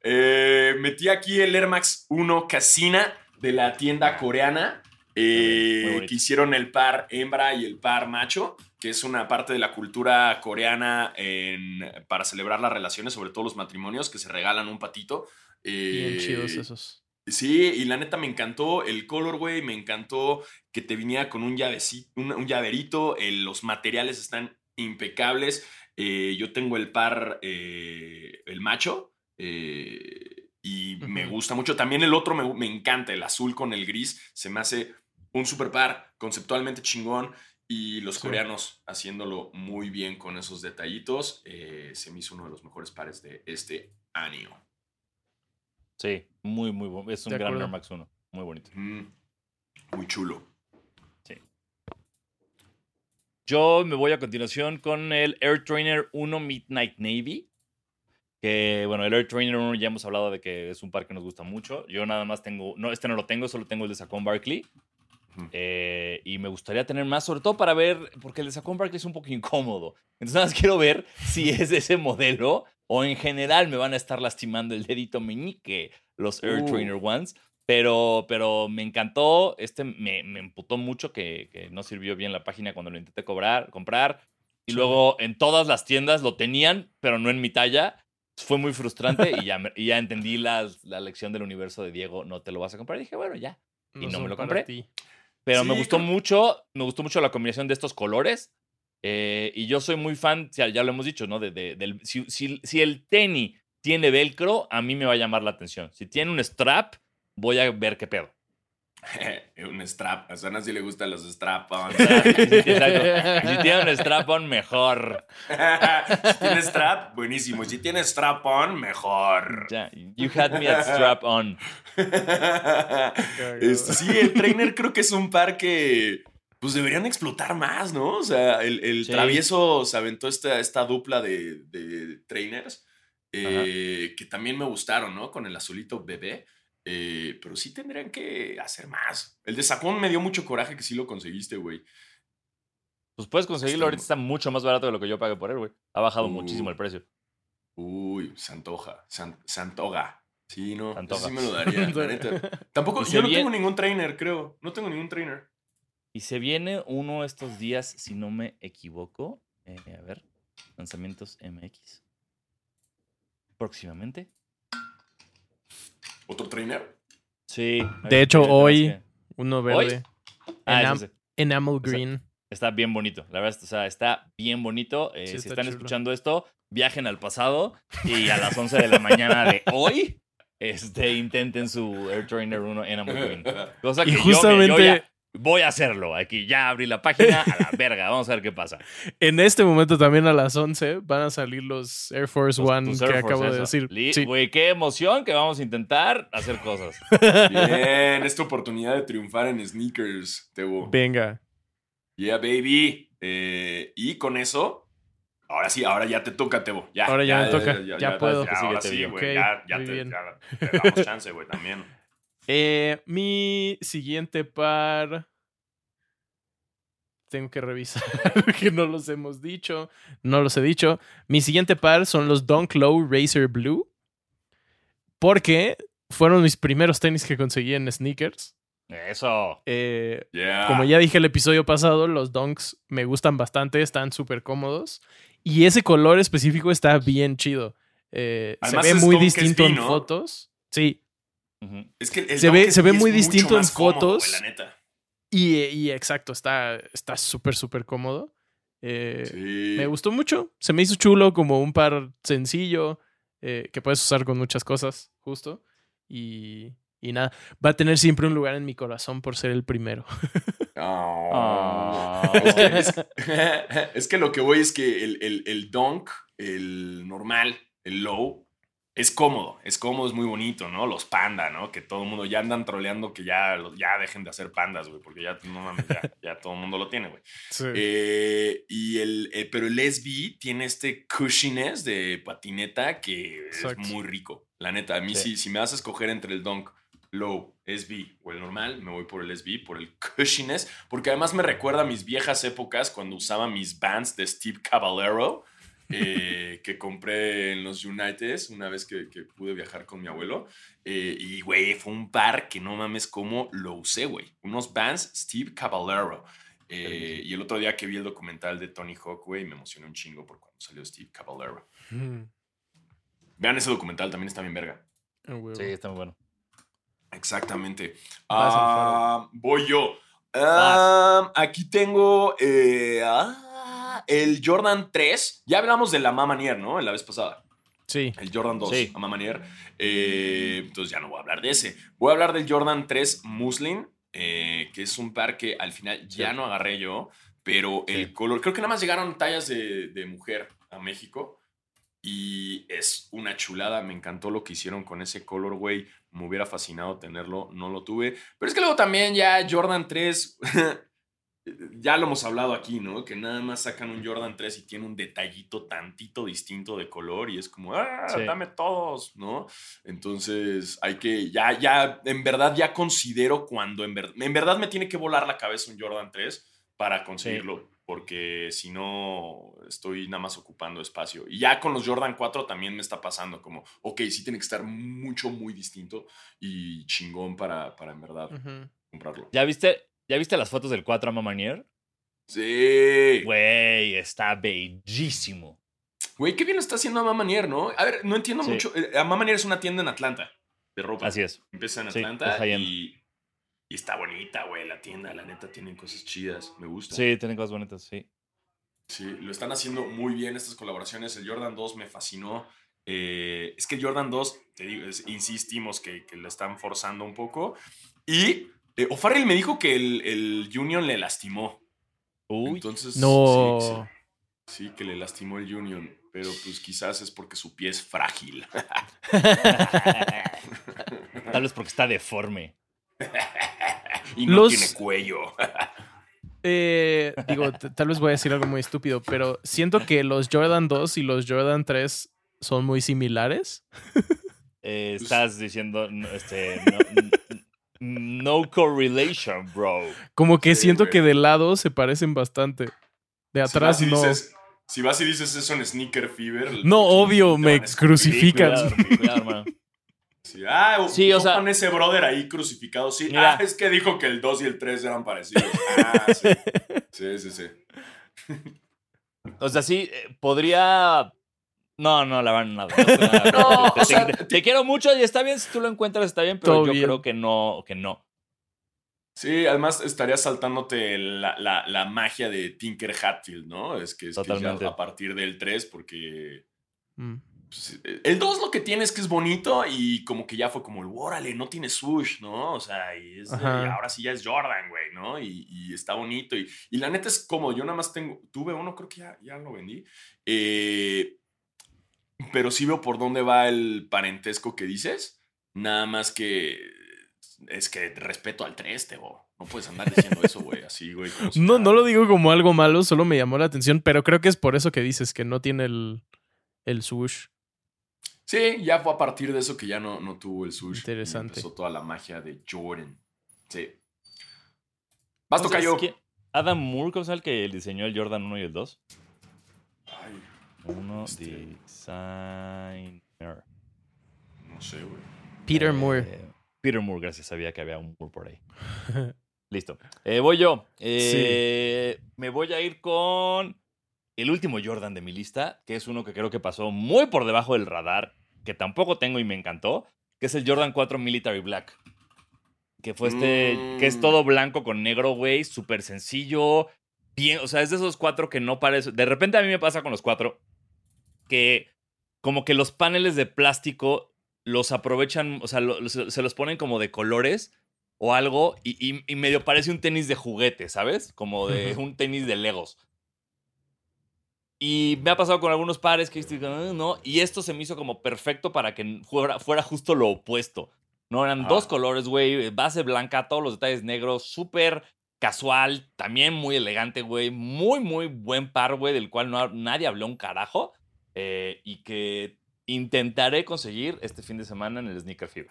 eh, metí aquí el Air Max 1 Casina de la tienda coreana. eh, que hicieron el par hembra y el par macho, que es una parte de la cultura coreana en- para celebrar las relaciones, sobre todo los matrimonios, que se regalan un patito. Bien Eh, chidos esos. Sí, y la neta me encantó el color, güey, me encantó que te viniera con un, llavecito, un, un llaverito, eh, los materiales están impecables. eh, yo tengo el par, eh, el macho, eh, y me gusta mucho. También el otro me, me encanta, el azul con el gris, se me hace un super par, conceptualmente chingón. Y los Sí. coreanos haciéndolo muy bien con esos detallitos, eh, se me hizo uno de los mejores pares de este año. Sí, muy, muy bueno. Es un gran acuerdo. Air Max 1. Muy bonito. Mm, muy chulo. Yo me voy a continuación con el Air Trainer 1 Midnight Navy. Que bueno, el Air Trainer 1 ya hemos hablado de que es un par que nos gusta mucho. Yo nada más tengo, no, este no lo tengo, solo tengo el de Sacón Barkley. Eh, y me gustaría tener más, sobre todo para ver, porque el de Sacón Barkley es un poco incómodo. Entonces nada más quiero ver si es de ese modelo o en general me van a estar lastimando el dedito meñique los Air Uh. Trainer Ones. Pero, pero me encantó, este me, me emputó mucho que, que no sirvió bien la página cuando lo intenté cobrar, comprar. Y luego en todas las tiendas lo tenían, pero no en mi talla. Fue muy frustrante y ya, y ya entendí la, la lección del universo de Diego, no te lo vas a comprar. Y dije, bueno, ya. y no me lo compré. ti. Pero me gustó creo- mucho, me gustó mucho la combinación de estos colores. Eh, y yo soy muy fan, ya, lo hemos dicho, ¿no? De, de- del, si, si- si el tenis tiene velcro, a mí me va a llamar la atención. Si tiene un strap, voy a ver qué pedo. un strap. A Sana sí le gustan los strap-ons. Exacto. Si tiene un strap-on, mejor. si tiene strap, buenísimo. Si tiene strap-on, mejor. Ya, you had me at strap-on. Este, sí, el trainer creo que es un par que pues deberían explotar más, ¿no? O sea, el, el Sí. travieso se aventó esta, esta dupla de, de trainers eh, que también me gustaron, ¿no? Con el azulito bebé. Eh, pero sí tendrían que hacer más. El de Sacón me dio mucho coraje que sí lo conseguiste, güey. Pues puedes conseguirlo, Está ahorita está mucho más barato de lo que yo pagué por él, güey. Ha bajado Uh. muchísimo el precio. Uy, se antoja. se an- se antoga. Sí, no. Antoja. sí me lo daría, la neta. Tampoco, yo no tengo ningún trainer, creo. No tengo ningún trainer. Y se viene uno estos días, si no me equivoco. eh, a ver, lanzamientos MX. Próximamente. ¿Otro trainer? Sí. De hecho, hoy- que- Uno verde. Ah, Enam-. Enamel Green. Está bien bonito. La verdad, o sea, está bien bonito. Eh, Sí, si está están chulo. escuchando esto, viajen al pasado y a las 11 de la mañana de hoy, este, intenten su Air Trainer 1 Enamel Green. Cosa que Y yo me- yo justamente ya voy a hacerlo. Aquí ya abrí la página, a la verga. Vamos a ver qué pasa. en este momento también a las 11 van a salir los Air Force Tus- One que Force, acabo de decir. Sí. Güey, qué emoción que vamos a intentar hacer cosas. Bien, esta oportunidad de triunfar en sneakers, Tebo. Venga. Yeah, baby. Eh, y con eso, ahora sí, ahora ya te toca, Tebo. Ya, Ahora ya me toca, ya puedo. Ya, ahora Síguete sí, güey. Ok, ya, ya te, ya te damos chance, güey, también. Eh, mi siguiente par. Tengo que revisar que no los hemos dicho. No los he dicho. Mi siguiente par son los Dunk Low Racer Blue. Porque fueron mis primeros tenis que conseguí en sneakers. Eso. Eh, Yeah. como ya dije el episodio pasado, los Dunks me gustan bastante, están súper cómodos. Y ese color específico está bien chido. Eh, se ve muy distinto en ¿no? fotos. Sí, Ujú. Es que el Se ve- se ve muy distinto en cómodo, fotos. güey, la neta. y, y exacto, está está súper, súper cómodo. Eh, Sí. Me gustó mucho. Se me hizo chulo como un par sencillo eh, que puedes usar con muchas cosas, justo. Y, y nada, va a tener siempre un lugar en mi corazón por ser el primero. Oh. Ah. Es, que, es- es que lo que voy es que el, el, el dunk, el normal, el low, es cómodo. Es cómodo, es muy bonito, ¿no? Los panda, ¿no? Que todo el mundo ya andan troleando que ya, ya dejen de hacer pandas, güey, porque ya, no ya, ya todo el mundo lo tiene, güey. Eh, y el, eh, pero el SB tiene este cushiness de patineta que Exacto. es muy rico. La neta, a mí Sí. sí. si me vas a escoger entre el Dunk Low, SB o el normal, me voy por el SB, por el cushiness, porque además me recuerda a mis viejas épocas cuando usaba mis bands de Steve Caballero. Eh, que compré en los Uniteds una vez que, que pude viajar con mi abuelo. Eh, y, güey, fue un par que no mames cómo lo usé, güey. Unos Vans Steve Caballero. Eh, y el otro día que vi el documental de Tony Hawk, güey, me emocioné un chingo por cuando salió Steve Caballero. Mm, Vean ese documental, también está bien verga. a huevo. Sí, está muy bueno. Exactamente. Ah, voy yo. Ah, aquí tengo eh, ah, el Jordan 3. Ya hablamos de la Mamanier, ¿no? En la vez pasada. Sí. El Jordan 2, Sí. a Mamanier. Eh, entonces ya no voy a hablar de ese. Voy a hablar del Jordan 3 Muslin, eh, que es un par que al final ya Sí. no agarré yo, pero el color, creo que nada más llegaron tallas de, de mujer a México. Y es una chulada, me encantó lo que hicieron con ese color, güey. Me hubiera fascinado tenerlo, no lo tuve. Pero es que luego también ya Jordan 3, ya lo hemos hablado aquí, ¿no? Que nada más sacan un Jordan 3 y tiene un detallito tantito distinto de color y es como, ah, Sí. dame todos, ¿no? Entonces hay que, ya, ya, en verdad ya considero cuando, en, ver- en verdad me tiene que volar la cabeza un Jordan 3 para conseguirlo. Porque si no, estoy nada más ocupando espacio. Y ya con los Jordan 4 también me está pasando como, ok, sí tiene que estar mucho, muy distinto y chingón para, para en verdad Ujú. comprarlo. ¿Ya viste, ¿Ya viste las fotos del 4 a Mamanier? Sí. Güey, está bellísimo. Güey, qué bien lo está haciendo Amamanier, ¿no? A ver, no entiendo Sí. mucho. Eh, Amamanier es una tienda en Atlanta de ropa. Así es. Empieza en Atlanta y, y está bonita, güey, la tienda. La neta, tienen cosas chidas. Me gusta. Sí, tienen cosas bonitas, sí. Sí, lo están haciendo muy bien estas colaboraciones. El Jordan 2 me fascinó. Eh, es que el Jordan 2, te digo, es- insistimos que, que lo están forzando un poco. Y eh, O'Farrell me dijo que el, el Union le lastimó. Uy, Entonces, No. sí, sí. Sí, que le lastimó el Union. Pero pues quizás es porque su pie es frágil. tal vez porque está deforme. y no Los- tiene cuello. Eh, digo, tal vez voy a decir algo muy estúpido, pero siento que los Jordan 2 y los Jordan 3 son muy similares. Eh, Pues estás diciendo, este, no, no correlation, bro. Como que Sí, siento güey. que de lado se parecen bastante. De Si atrás vas y no. dices- si vas y dices eso en Sneaker Fever. No, obvio, me cuidado, hermano. Sí, ah, Sí, o sea- ese brother ahí crucificado. Sí, Mira. ah, es que dijo que el 2 y el 3 eran parecidos. Ah, sí. Sí, sí, sí. O sea, sí, eh, podría. No, no, la verdad, nada. nada. No, te, o sea, te- te quiero mucho y está bien si tú lo encuentras, está bien, pero yo bien. creo que no, que no. Sí, además estarías saltándote la, la- la magia de Tinker Hatfield, ¿no? Es que, es que ya Totalmente. a partir del 3, porque Mm. pues, el 2 lo que tiene es que es bonito y como que ya fue como el órale, no tiene swoosh, ¿no? O sea, y, es y ahora sí ya es Jordan, güey, ¿no? Y, y está bonito. Y, y la neta es como, yo nada más tengo, tuve uno, creo que ya, ya lo vendí. Eh, pero sí veo por dónde va el parentesco que dices. Nada más que es que respeto al 3, Tebo. No puedes andar diciendo eso, güey, así, güey. si No, nada. no lo digo como algo malo, solo me llamó la atención, pero creo que es por eso que dices que no tiene el, el swoosh. Sí, ya fue a partir de eso que ya no, no tuvo el sushi. Interesante. Empezó toda la magia de Jordan. Sí. Tocayo. ¿quién- Adam Moore, ¿cómo es el que diseñó el Jordan 1 y el 2? Uno, Este. designer. no sé, güey. Peter Eh, Moore. Peter Moore, gracias. Sabía que había un Moore por ahí. Listo. Eh, voy yo. Eh, Me voy a ir con el último Jordan de mi lista, que es uno que creo que pasó muy por debajo del radar, que tampoco tengo y me encantó, que es el Jordan 4 Military Black. Que fue este, que es Mm. todo blanco con negro, güey, súper sencillo. Bien, o sea, es de esos cuatro que no parece. De repente a mí me pasa con los cuatro que como que los paneles de plástico los aprovechan, o sea, lo- se, se los ponen como de colores o algo y, y- y medio parece un tenis de juguete, ¿sabes? Como de un tenis de Legos. Y me ha pasado con algunos pares que estoy, "Ah, no, y esto se me hizo como perfecto para que fuera, fuera justo lo opuesto. No, eran Ah. dos colores, güey, base blanca, todos los detalles negros, súper casual, también muy elegante, güey, muy, muy buen par, güey, del cual no, nadie habló un carajo, eh, y que intentaré conseguir este fin de semana en el Sneaker Fever.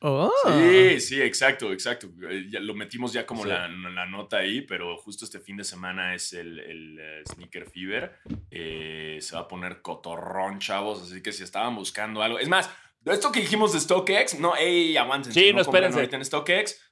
Oh. Sí, sí, exacto, exacto. Eh, ya lo metimos ya como Sí. la, la nota ahí, pero justo este fin de semana es el, el, eh, Sneaker Fever. Eh, se va a poner cotorrón, chavos. Así que si estaban buscando algo. Es más, esto que dijimos de StockX, no, ey, aguántense. Sí, no, compren espérense. ahorita en StockX.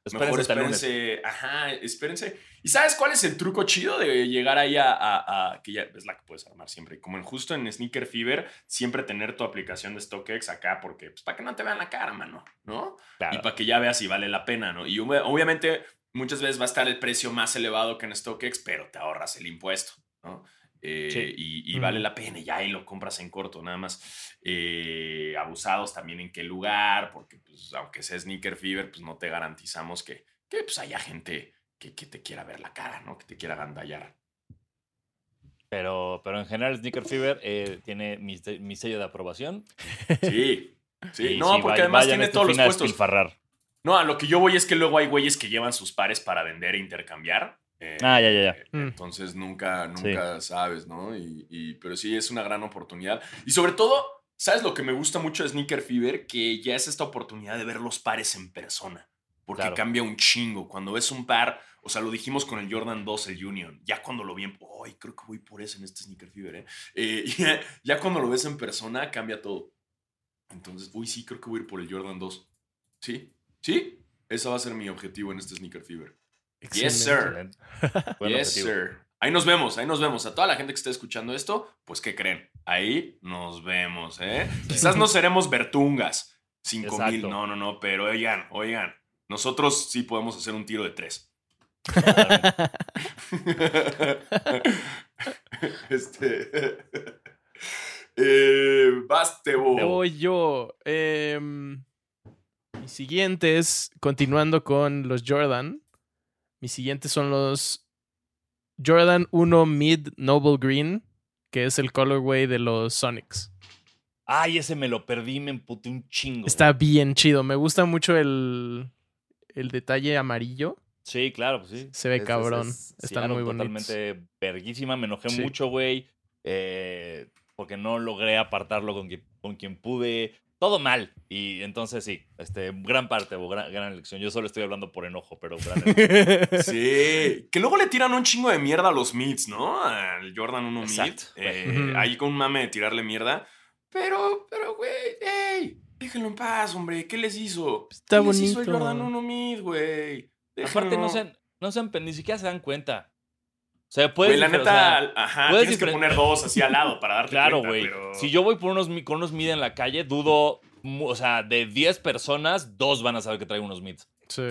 Espérense mejor espérense. Ajá, espérense. ¿Y sabes cuál es el truco chido de llegar ahí a, a- a- que ya es la que puedes armar siempre? Como en justo en Sneaker Fever, siempre tener tu aplicación de StockX acá, porque pues para que no te vean la cara, mano, ¿no? Claro. y para que ya veas si vale la pena, ¿no? Y ob- obviamente muchas veces va a estar el precio más elevado que en StockX, pero te ahorras el impuesto, ¿no? Eh, Sí. Y, vale la pena, y ya ahí lo compras en corto, nada más. Eh, abusados también en qué lugar, porque pues, aunque sea Sneaker Fever, pues no te garantizamos que, que pues, haya gente que, que te quiera ver la cara, ¿no? Que te quiera gandallar. Pero, pero en general Sneaker Fever eh, tiene mi, mi sello de aprobación. Sí, sí. Y no, porque además tiene este todos los puestos. No, a lo que yo voy es que luego hay güeyes que llevan sus pares para vender e intercambiar. Eh, Ah, ya, ya, ya. eh, Mm. Entonces nunca, Sí. nunca sabes, ¿no? Y, y- pero sí es una gran oportunidad. Y sobre todo, ¿sabes lo que me gusta mucho de Sneaker Fever? Que ya es esta oportunidad de ver los pares en persona. Porque Claro. cambia un chingo. Cuando ves un par, o sea, lo dijimos con el Jordan 2, el Union. Ya cuando lo vi en. ¡Ay, creo que voy por ese en este Sneaker Fever, ¿eh? Eh, ya, ya cuando lo ves en persona, cambia todo. Entonces, uy, sí, creo que voy a ir por el Jordan 2. ¿Sí? ¿Sí? Ese va a ser mi objetivo en este Sneaker Fever. Yes, sir. Yes, objetivo. sir. Ahí nos vemos, ahí nos vemos. A toda la gente que esté escuchando esto, pues, ¿qué creen? Ahí nos vemos, ¿eh? Quizás no seremos Bertungas, 5 mil, no, no, no, pero oigan, oigan, nosotros sí podemos hacer un tiro de tres. este. eh. Voy yo. Em, mis siguientes, continuando con los Jordan. Mis siguientes son los Jordan 1 Mid Noble Green, que es el colorway de los Sonics. Ay, ese me lo perdí, me emputé un chingo. Está bien chido. Me gusta mucho el, el detalle amarillo. Sí, claro, pues sí. Se ve cabrón. Están Seattle muy bonitos. Totalmente verguísima. Me enojé Sí. mucho, güey. eh, porque no logré apartarlo con con quien pude. Todo mal. Y entonces sí, este, gran parte, o gran, gran elección. Yo solo estoy hablando por enojo, pero gran elección. Sí, que luego le tiran un chingo de mierda a los mids, ¿no? Al Jordan 1 mid. Eh, ahí con un mame de tirarle mierda. Pero, pero, güey, ey, déjenlo en paz, hombre. ¿Qué les hizo? Está ¿Qué les hizo el bonito. Jordan 1 mid, güey? Aparte, no Déjenlo. se, no se, ni siquiera se dan cuenta. O sea, Güey, puedes. la difer- o neta, sea, ajá, puedes tienes que poner dos así al lado para darte Claro, cuenta, güey. pero- Si yo voy por unos, mi- con unos mid en la calle, dudo. O sea, de 10 personas, dos van a saber que traigo unos mids. sí.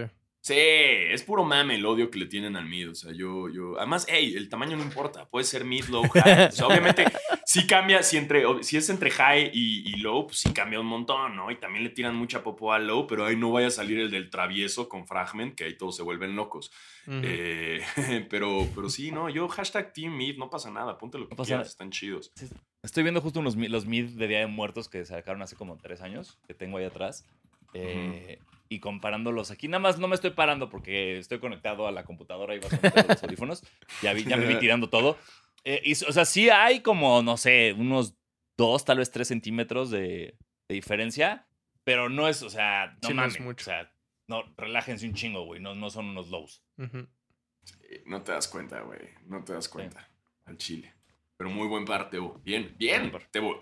Sí, es puro mame el odio que le tienen al mid. O sea, yo, yo. Además, hey, el tamaño no importa. Puede ser mid, low, high. O sea, obviamente, sí cambia. Si, entre, si es entre high y, y low, pues sí cambia un montón, ¿no? Y también le tiran mucha popo al low, pero ahí no vaya a salir el del travieso con fragment, que ahí todos se vuelven locos. Eh, pero, pero sí, no, yo hashtag team mid, no pasa nada. Ponte lo que No pasa quieras, están chidos. Estoy viendo justo unos, los mid de Día de Muertos que sacaron hace como tres años, que tengo ahí atrás. eh, Y comparándolos aquí. Nada más no me estoy parando porque estoy conectado a la computadora y vas a los audífonos. Ya, vi- ya me vi tirando todo. Eh, y, o sea, sí hay como, no sé, unos dos, tal vez tres centímetros de, de diferencia. Pero no es, o sea, no Sí, no mucho. O sea, no, relájense un chingo, güey. No, no son unos lows. Ujú. Eh, No te das cuenta, güey. No te das cuenta. Al chile. Pero muy buen par, Tebo. Bien, bien. Tebo.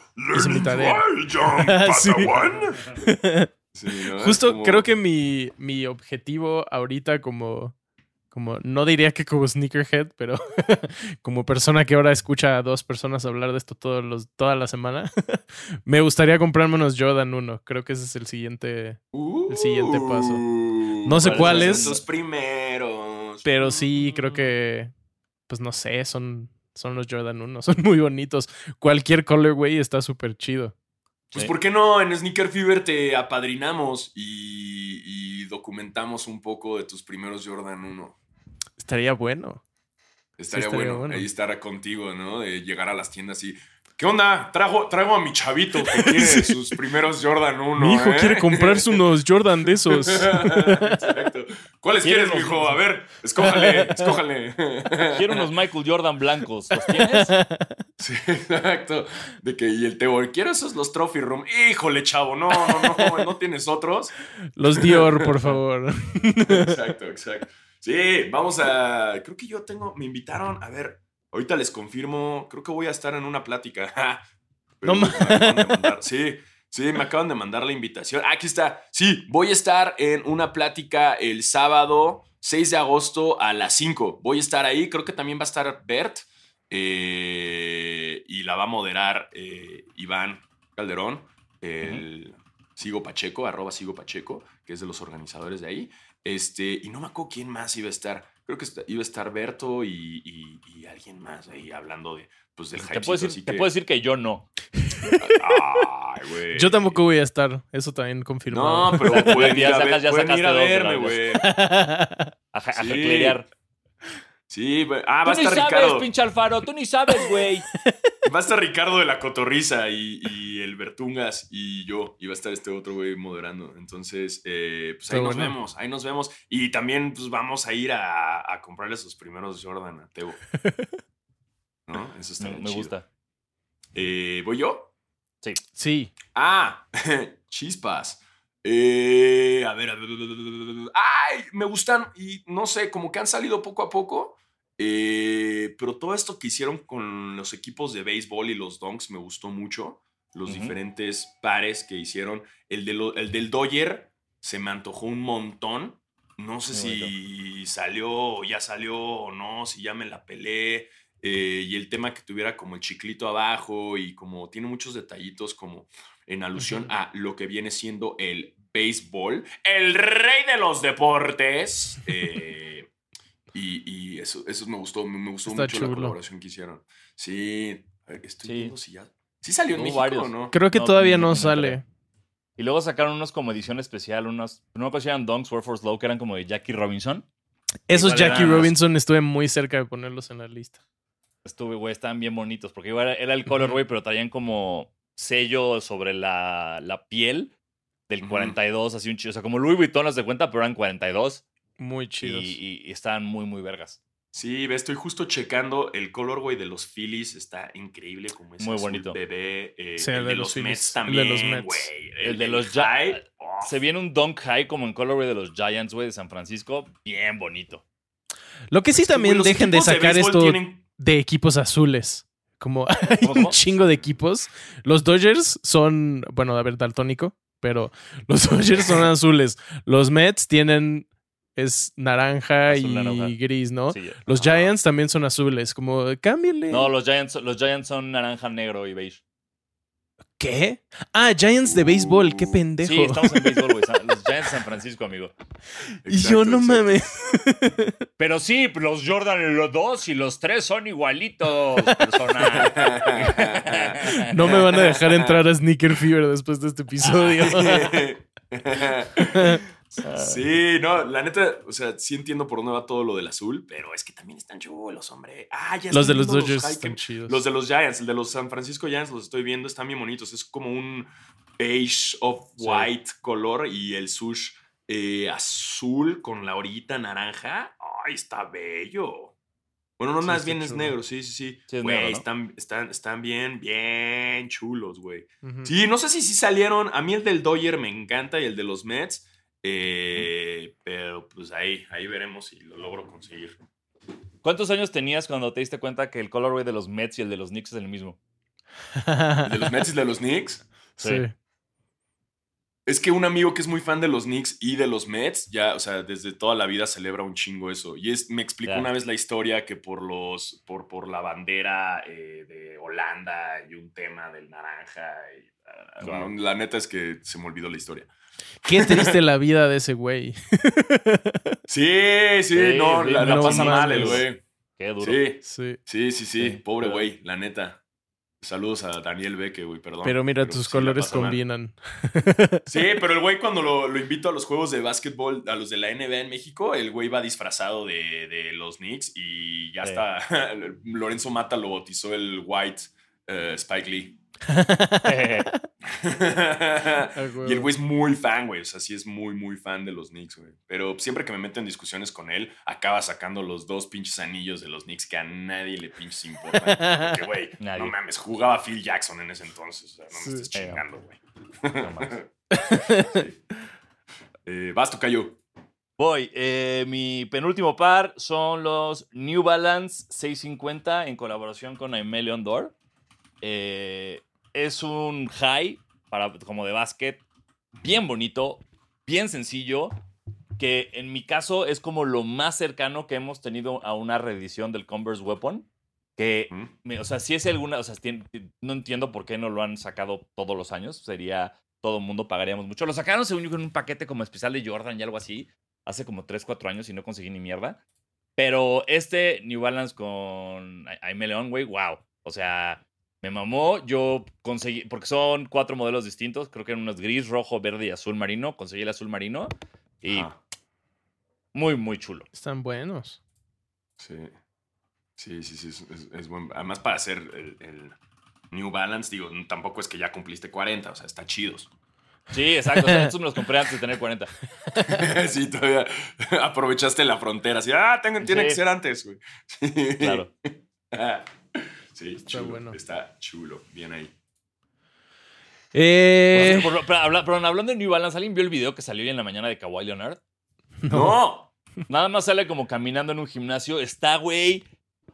Tarea. Sí. Sí, ¿no? Es Justo como- creo que mi, mi objetivo ahorita como Como, no diría que como sneakerhead, pero como persona que ahora escucha a dos personas hablar de esto todos los, toda la semana, me gustaría comprarme unos Jordan 1. Creo que ese es el siguiente, el siguiente paso. No sé cuál es. Los primeros. Pero sí, creo que, pues no sé, son, son los Jordan 1. Son muy bonitos. Cualquier colorway está súper chido. Pues, ¿por qué no en Sneaker Fever te apadrinamos y, y documentamos un poco de tus primeros Jordan 1? Estaría bueno. Estaría, bueno, ahí estar contigo, ¿no? De llegar a las tiendas y. ¿Qué onda? Traigo, traigo a mi chavito que tiene sus primeros Jordan 1. Mi hijo ¿eh? quiere comprarse unos Jordan de esos. Exacto. ¿Cuáles quieres, ¿Quieres mijo? A ver, escójale, escójale. Quiero unos Michael Jordan blancos. ¿Los tienes? Sí, exacto. De que, y el Teo, quiero esos los Trophy Room. Híjole, chavo, no, no, no, ¿no tienes otros? Los Dior, por favor. Exacto, exacto. Sí, vamos a. Creo que yo tengo. Me invitaron. A ver, ahorita les confirmo. Creo que voy a estar en una plática. Pero No me acaban de mandar- Sí, sí, me acaban de mandar la invitación. Ah, Aquí está. Sí, voy a estar en una plática el sábado 6 de agosto a las 5. Voy a estar ahí. Creo que también va a estar Bert. eh, y la va a moderar eh, Iván Calderón. El Sigo Pacheco, arroba Sigo Pacheco, que es de los organizadores de ahí. Este, y no me acuerdo quién más iba a estar. Creo que iba a estar Berto y, y- y alguien más ahí hablando de, pues, del Te hypecito, puedo, decir, así te que- puedo decir que yo no. Ay, güey. Yo tampoco voy a estar. Eso también confirmado. No, pero pueden ir Ya a, ver- sacas- ya pueden ir a sacaste dos de verme, güey. A, ja- a Sí. jaclerear. Sí, güey. Ah, va a Tú ni estar sabes, Ricardo. pinche Alfaro. Tú ni sabes, güey. Va a estar Ricardo de la Cotorriza y, y el Bertungas y yo. Y va a estar este otro güey moderando. Entonces, eh, pues ahí nos bueno. vemos, ahí nos vemos. Y también, pues vamos a ir a, a comprarle sus primeros Jordan a Teo. ¿No? Eso está Me, me gusta. Eh, ¿Voy yo? Sí. Ah, chispas. Eh, ver, a ver, a ver, a ver. Ay, me gustan y no sé, como que han salido poco a poco. Eh, pero todo esto que hicieron con los equipos de béisbol y los Donks me gustó mucho. Los diferentes pares que hicieron. El, de lo- el del Dodger se me antojó un montón. No sé Muy si salió o ya salió o no, si ya me la pelé. eh, y el tema que tuviera como el chiclito abajo y como tiene muchos detallitos como en alusión a lo que viene siendo el béisbol, el rey de los deportes. eh, y y eso, eso me gustó, me, gustó Está mucho la colaboración que hicieron. Sí, estoy Sí. viendo si ya. ¿Sí salió en México varios. o no? Creo que No, todavía no sale. Y luego sacaron unos como edición especial, unos, no me acuerdo si eran Dunks, Word for Slow, que eran como de Jackie Robinson. Esos Igual Jackie Robinson estuve muy cerca de ponerlos en la lista. Estuve, güey, estaban bien bonitos, porque igual era, el color, güey, pero traían como sello sobre la, la piel del Ujú. 42, así un chido. O sea, como Louis Vuitton, las de cuenta, pero eran 42. Muy chidos. y- y estaban muy, muy vergas. Sí, ve, estoy justo checando el colorway de los Phillies. Está increíble como es Muy bonito. bebé. eh, Sí, el de, los, Mets el también, de los Mets. güey. El de los high, oh, Se viene un dunk high como en colorway de los Giants, güey, de San Francisco. Bien bonito. Lo que sí es que, también güey, dejen de sacar béisbol esto tienen- de equipos azules. Como hay ¿Cómo, un chingo de equipos. Los Dodgers son, bueno, a ver, daltónico, pero los Dodgers son azules. Los Mets tienen, es naranja Azul, y naranja. gris, ¿no? Sí. Los. Giants también son azules. Como, cámbiale. No, los Giants, los Giants son naranja, negro y beige. ¿Qué? Ah, Giants de béisbol, qué pendejo. Sí, estamos en béisbol, güey. Los Giants de San Francisco, amigo. y yo no mames. Pero sí, los Jordan, los dos y los tres son igualitos, persona. No me van a dejar entrar a Sneaker Fever después de este episodio. sí, no, la neta, o sea, sí entiendo por dónde va todo lo del azul, pero es que también están chulos, hombre. Ah, ya los de los Dodgers están que- chidos. Los de los Giants, el de los San Francisco Giants, los estoy viendo, están bien bonitos. Es como un beige of Sí. white color y el sush eh, azul con la orillita naranja. Ay, está bello. Bueno, no Sí, más bien es negro, sí, sí, sí. Sí, es Güey, negro, ¿no? están, están, están bien, bien chulos, güey. Sí, no sé si sí salieron. A mí el del Dodger me encanta y el de los Mets. Eh, pero pues ahí, ahí veremos si lo logro conseguir. ¿Cuántos años tenías cuando te diste cuenta que el colorway de los Mets y el de los Knicks es el mismo? ¿El de los Mets y el de los Knicks? sí. Sí. Es que un amigo que es muy fan de los Knicks y de los Mets, ya, o sea, desde toda la vida celebra un chingo eso. Y es, me explicó una vez la historia que por los, por, por la bandera eh, de Holanda y un tema del naranja. y, Wow. la neta es que se me olvidó la historia. Qué triste la vida de ese güey. Sí, sí, Sí, no, sí, la, pasa mal el güey. Qué duro. Sí, Sí. sí, sí, sí, Sí, pobre güey, la neta. Saludos a Daniel Beque, güey, perdón. Pero mira, tus sí colores mal. combinan. Sí, pero el güey cuando lo, lo invito a los juegos de básquetbol, a los de la NBA en México, el güey va disfrazado de, de los Knicks y ya Sí. está. Lorenzo Mata lo bautizó el White eh, Spike Lee. y el güey es muy fan, güey. O sea, sí es muy, muy fan de los Knicks, güey. Pero siempre que me meto en discusiones con él, acaba sacando los dos pinches anillos de los Knicks que a nadie le pinches importa. Porque, güey, no mames, jugaba Phil Jackson en ese entonces. O sea, no me Sí. estés chingando, güey. No mames. Eh, vas, Tocayo. Voy. eh, mi penúltimo par son los New Balance 650 en colaboración con Aimee Leon Dor. Eh, es un high para, como de básquet, bien bonito, bien sencillo, que en mi caso es como lo más cercano que hemos tenido a una reedición del Converse Weapon. Que, ¿Mm? me- o sea, si es alguna, o sea, no entiendo por qué no lo han sacado todos los años. Sería, todo el mundo pagaríamos mucho. Lo sacaron, según yo, con un paquete como especial de Jordan y algo así hace como 3, 4 años y no conseguí ni mierda. Pero este New Balance con Aime León, güey, wow. O sea, me mamó. Yo conseguí, porque son cuatro modelos distintos. Creo que eran unos gris, rojo, verde y azul marino. Conseguí el azul marino y muy, muy chulo. Están buenos. Sí. Sí, sí, sí. Es, es- es buen. Además, para hacer el, el New Balance, digo, tampoco es que ya cumpliste 40, o sea, está chidos. Sí, exacto. O sea, estos me los compré antes de tener 40. sí, todavía aprovechaste la frontera. Así, ah, tengo- tiene Sí. que ser antes, güey. Sí. Claro. Sí, Está chulo. bueno. Está chulo. Bien ahí. Eh, Por- por- pero, habla- perdón, hablando de New Balance, ¿alguien vio el video que salió hoy en la mañana de Kawhi Leonard? No. Nada más sale como caminando en un gimnasio. Está, güey,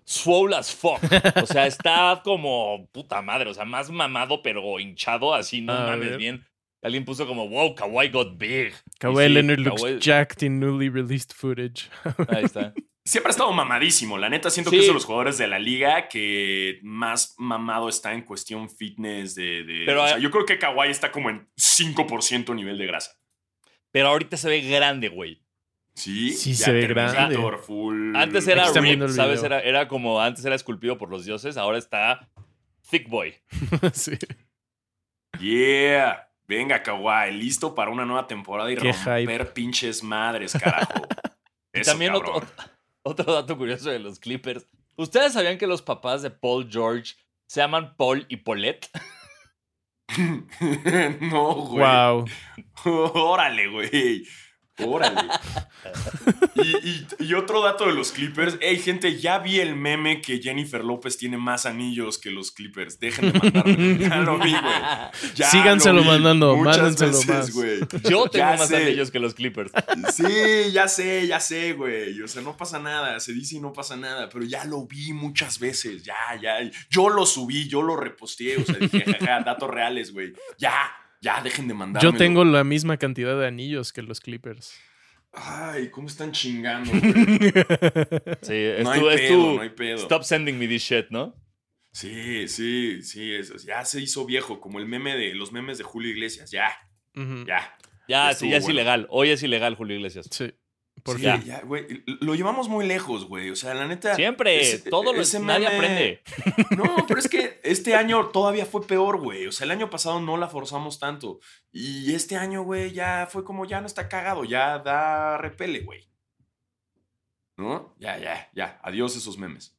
swole as fuck. O sea, está como puta madre. O sea, más mamado, pero hinchado, así, no A mames ver. bien. Alguien puso como, wow, Kawhi got big. Kawhi sí, Leonard looks jacked in newly released footage. Ahí está. Siempre ha estado mamadísimo. La neta, siento Sí. que es de los jugadores de la liga que más mamado está en cuestión fitness. De, de- Pero, o sea, yo creo que Kawhi está como en 5% nivel de grasa. Pero ahorita se ve grande, güey. Sí, Sí ya se ve grande. full. Antes era el ¿sabes? Era, era como, antes era esculpido por los dioses, ahora está thick boy. sí. Yeah. Venga, Kawhi, listo para una nueva temporada y Qué romper pinches madres, carajo. Y Eso, también otro. Otro dato curioso de los Clippers. ¿Ustedes sabían que los papás de Paul George se llaman Paul y Paulette? no, güey. Wow. Órale, güey. Órale. y, y- y otro dato de los Clippers. Hey, gente, ya vi el meme que Jennifer López tiene más anillos que los Clippers. Dejen de mandarme. Ya lo vi, güey. Ya Síganselo lo vi mandando, muchas mándenselo veces, más. güey. Yo tengo Ya más sé. anillos que los Clippers. Sí, ya sé, ya sé, güey. O sea, no pasa nada. Se dice y no pasa nada. Pero ya lo vi muchas veces. Ya, ya. Yo lo subí, yo lo reposteé. O sea, dije, jaja, datos reales, güey. Ya, ya, dejen de mandarme. Yo tengo la misma cantidad de anillos que los Clippers. Ay, ¿cómo están chingando? Sí, es No hay tu, es pedo, tu no hay pedo. Stop sending me this shit, ¿no? Sí, sí, sí. es- ya se hizo viejo, como el meme de los memes de Julio Iglesias. Ya, ya. Ya, Ya sí, ya es ilegal. Hoy es ilegal, Julio Iglesias. Sí. Por Sí, fin. ya, güey. Lo llevamos muy lejos, güey. O sea, la neta. Siempre, ese- todo lo, ese nadie aprende. No, pero es que este año todavía fue peor, güey. O sea, el año pasado no la forzamos tanto. Y este año, güey, ya fue como ya no está cagado, ya da repele, güey. ¿No? Ya, ya, ya. Adiós esos memes.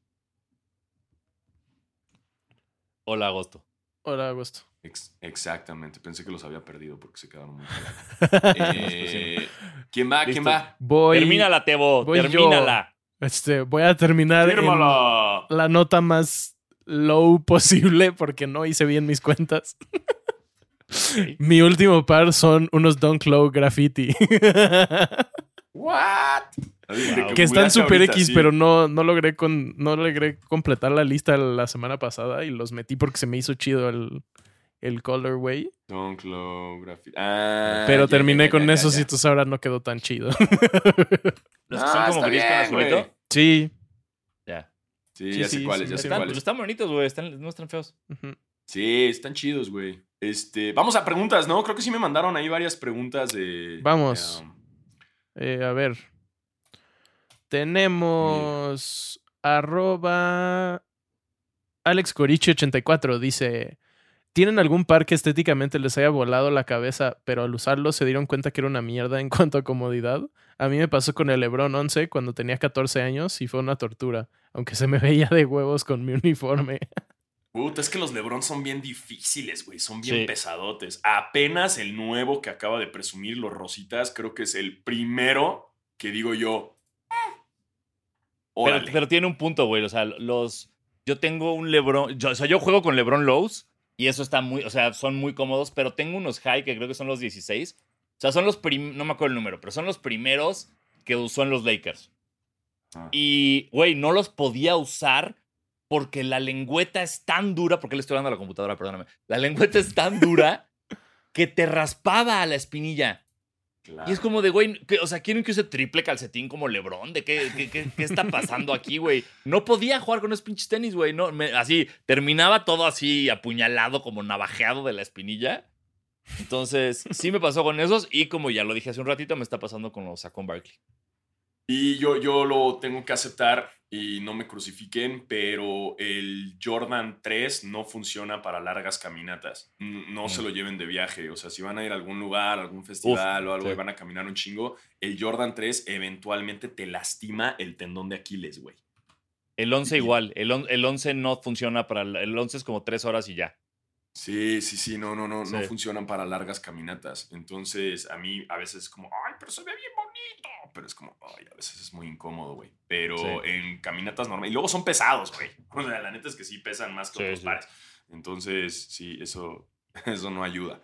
Hola, agosto. Hola, Agosto. Ex- exactamente. Pensé que los había perdido porque se quedaron muy. Eh, ¿Quién va? ¿Quién Listo. va? Voy, Termínala, Tebo. voy yo. termínala. este, voy a terminar en la nota más low posible porque no hice bien mis cuentas. Mi último par son unos Dunk Low Graffiti. ¿What? Wow. que están super ahorita, X, sí. pero no, no, logré con, no logré completar la lista la semana pasada y los metí porque se me hizo chido el, el colorway. Ah, pero ya, terminé ya, con ya, esos ya, y tus ahora no quedó tan chido. Los que Ah, son como está gris con azulito. güey. sí. Ya. Sí, Sí, ya sé sí, cuáles, sí, ya sé Están, cuáles. pues están bonitos, güey. Están, no están feos. Sí, están chidos, güey. Este, vamos a preguntas, ¿no? Creo que sí me mandaron ahí varias preguntas de. Vamos. um, Eh, a ver. Tenemos arroba AlexCorichi84 dice, ¿tienen algún par que estéticamente les haya volado la cabeza, pero al usarlo se dieron cuenta que era una mierda en cuanto a comodidad? A mí me pasó con el Lebron 11 cuando tenía 14 años y fue una tortura, aunque se me veía de huevos con mi uniforme. Puta, es que los Lebron son bien difíciles, güey. Son bien Sí. pesadotes. Apenas el nuevo que acaba de presumir, los Rositas, creo que es el primero que digo yo. "Mm, Pero, tiene un punto, güey. O sea, los. Yo tengo un Lebron. Yo, o sea, yo juego con Lebron Lows y eso está muy. O sea, son muy cómodos, pero tengo unos high que creo que son los 16. O sea, son los. prim- No me acuerdo el número, pero son los primeros que usó en los Lakers. Ah. Y, güey, no los podía usar porque la lengüeta es tan dura. porque le estoy dando a la computadora? Perdóname. La lengüeta es tan dura que te raspaba a la espinilla. Y es como de, güey, ¿qué- o sea, ¿quieren que use triple calcetín como Lebron? ¿De qué, qué, qué- está pasando aquí, güey? No podía jugar con esos pinches tenis, güey. No, así, terminaba todo así apuñalado, como navajeado de la espinilla. Entonces, sí me pasó con esos y como ya lo dije hace un ratito, me está pasando con los Sacon Barkley. Y yo, yo lo tengo que aceptar y no me crucifiquen, pero el Jordan 3 no funciona para largas caminatas. No se Mm. lo lleven de viaje. O sea, si van a ir a algún lugar, algún festival o algo sí. y van a caminar un chingo, el Jordan 3 eventualmente te lastima el tendón de Aquiles, güey. El 11 Y- igual, el, on- el 11 no funciona para... El el 11 es como tres horas y ya. Sí, sí, sí, no, no, no, no Sí. funcionan para largas caminatas. Entonces, a mí a veces es como, ay, pero se ve bien bonito. Pero es como, ay, a veces es muy incómodo, güey. Pero Sí. en caminatas normales. Y luego son pesados, güey. O sea, la neta es que sí pesan más que Sí, otros sí. pares. Entonces, sí, eso, eso no ayuda.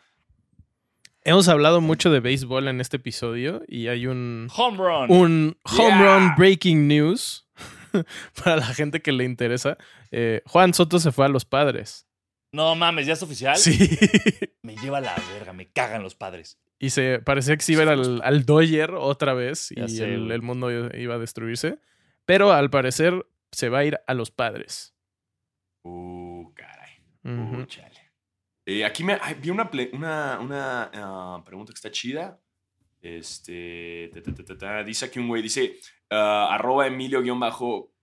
Hemos hablado mucho de béisbol en este episodio y hay un, Home run. un home Yeah. run breaking news para la gente que le interesa. Eh, Juan Soto se fue a los padres. No mames, ¿ya es oficial? Sí. Me lleva la verga, me cagan los padres. Y se parecía que se iba a ir al, al Dodger otra vez y el, mundo iba a destruirse. Pero al parecer se va a ir a los padres. Uh, caray. Uh, chale. Eh, aquí me ay, vi una, una, una ah, pregunta que está chida. Este. ta, ta, ta, ta, ta. Dice aquí un güey, dice. ah, arroba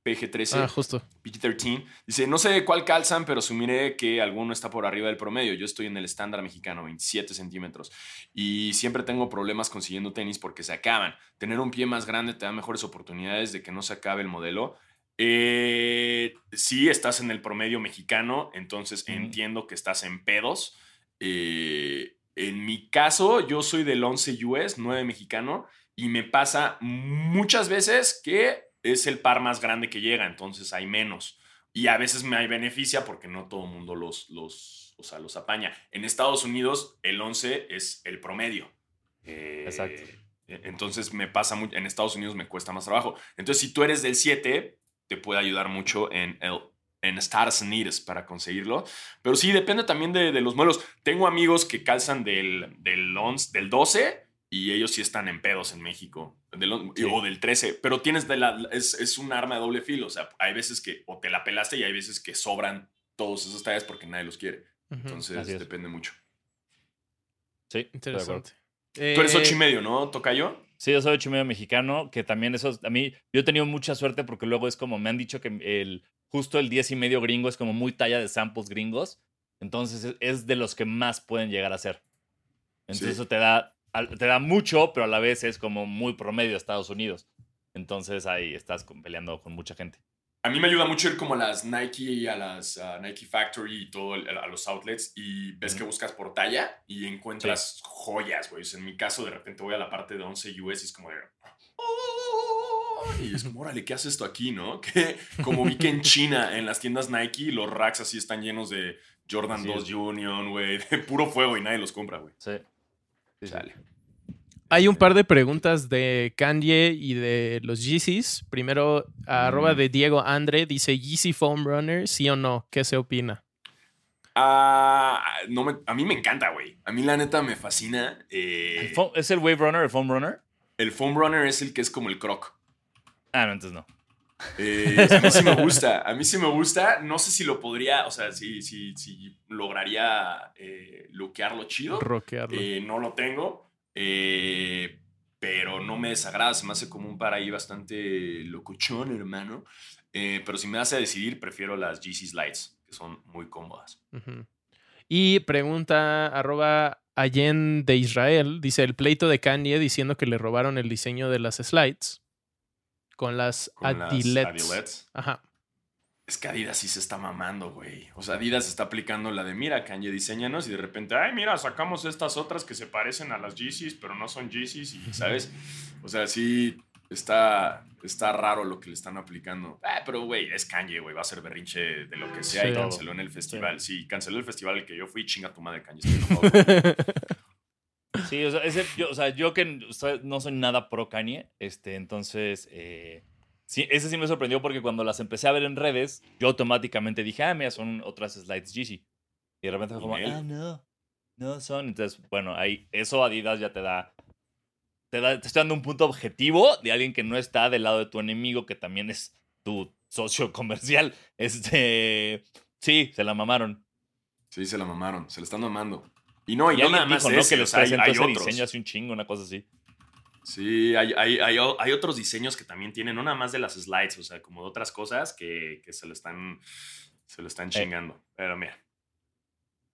Emilio-PG13. Ah, justo. PG-13. Dice, no sé cuál calzan, pero asumiré que alguno está por arriba del promedio. Yo estoy en el estándar mexicano, 27 centímetros. Y siempre tengo problemas consiguiendo tenis porque se acaban. Tener un pie más grande te da mejores oportunidades de que no se acabe el modelo. Eh, sí, estás en el promedio mexicano, entonces entiendo que estás en pedos. Eh, en mi caso, yo soy del 11 US, 9 mexicano, y me pasa muchas veces que es el par más grande que llega, entonces hay menos. Y a veces me beneficia porque no todo el mundo los, los, o sea, los apaña. En Estados Unidos, el 11 es el promedio. Eh, Exacto. e- Entonces me pasa mucho, en Estados Unidos me cuesta más trabajo. Entonces, si tú eres del 7, te puede ayudar mucho en el en Stars Needs para conseguirlo. Pero sí, depende también de, de los modelos. Tengo amigos que calzan del, del, 11, del 12 y ellos sí están en pedos en México. Del on- Sí. O del 13. Pero tienes de la, es, es un arma de doble filo. O sea, hay veces que o te la pelaste y hay veces que sobran todos esos tallas porque nadie los quiere. Entonces, Así es. depende mucho. Sí. Interesante. Tú eres Eh, 8 y medio, ¿no, Tocayo? Sí, yo soy ocho y medio mexicano, que también eso, a mí, yo he tenido mucha suerte porque luego es como, me han dicho que el, justo el 10 y medio gringo es como muy talla de samples gringos, entonces es- de los que más pueden llegar a ser. Entonces Sí. eso te da, te da mucho, pero a la vez es como muy promedio a Estados Unidos. Entonces ahí estás peleando con mucha gente. A mí me ayuda mucho ir como a las Nike, a las Nike Factory y todo, a los outlets y ves que buscas por talla y encuentras joyas, güey. O sea, en mi caso, de repente voy a la parte de 11 US y es como de... "Oh", Y es como, órale, ¿qué hace esto aquí, no? Que como vi que en China, en las tiendas Nike, los racks así están llenos de Jordan Así 2 es. Union, güey, de puro fuego y nadie los compra, güey. Sí. Hay un par de preguntas de Kanye y de los Yeezys. Primero, a arroba Mm. de Diego Andre dice: ¿Yeezy Foam Runner, sí o no? ¿Qué se opina? Ah, no me- a mí me encanta, güey. A mí la neta me fascina. eh, ¿El foam- ¿Es el Wave Runner, el Foam Runner? el foam runner es el que es como el croc. Ah, no, entonces no. Eh, a mí sí me gusta, a mí sí me gusta. No sé si lo podría, o sea, si, si, si lograría eh, luquearlo chido. Rockearlo. Eh, no lo tengo, eh, pero no me desagrada. Se me hace como un par ahí bastante locuchón, hermano. Pero si me hace decidir, prefiero las GC Slides, que son muy cómodas. Y pregunta arroba Allen de Israel, dice el pleito de Kanye diciendo que le robaron el diseño de las slides con las Con las Adilets. Adilets. Ajá. Es que Adidas sí se está mamando, güey. O sea, Adidas está aplicando la de, mira, Kanye, diseñanos y de repente, ay, mira, sacamos estas otras que se parecen a las Yeezys, pero no son Yeezys, y, ¿sabes? O sea, sí está, está raro lo que le están aplicando. Ah, pero, güey, es Kanye, güey, va a ser berrinche de lo que sea y canceló en el festival. Sí. canceló el festival al que yo fui, chinga tu madre, Kanye. estoy enojado. Sí, o sea, ese- yo, o sea, yo que no soy nada pro Kanye, este, entonces, eh, sí, ese sí me sorprendió porque cuando las empecé a ver en redes, yo automáticamente dije, ah, mira, son otras slides Yeezy. Y de repente fue como, ah, no, no son. Entonces, bueno, ahí, eso Adidas ya te da, te da, te está dando un punto objetivo de alguien que no está del lado de tu enemigo, que también es tu socio comercial. Este, sí, se la mamaron. sí, se la mamaron, se la están mamando. Y no, y, Y no nada más dijo, ¿no? ese, Que o les sea, hay, presentó hay ese otros. diseño hace un chingo, una cosa así. Sí, hay, hay, hay, otros diseños que también tienen, no nada más de las slides, o sea, como de otras cosas que, que se lo están, se lo están chingando. Pero mira,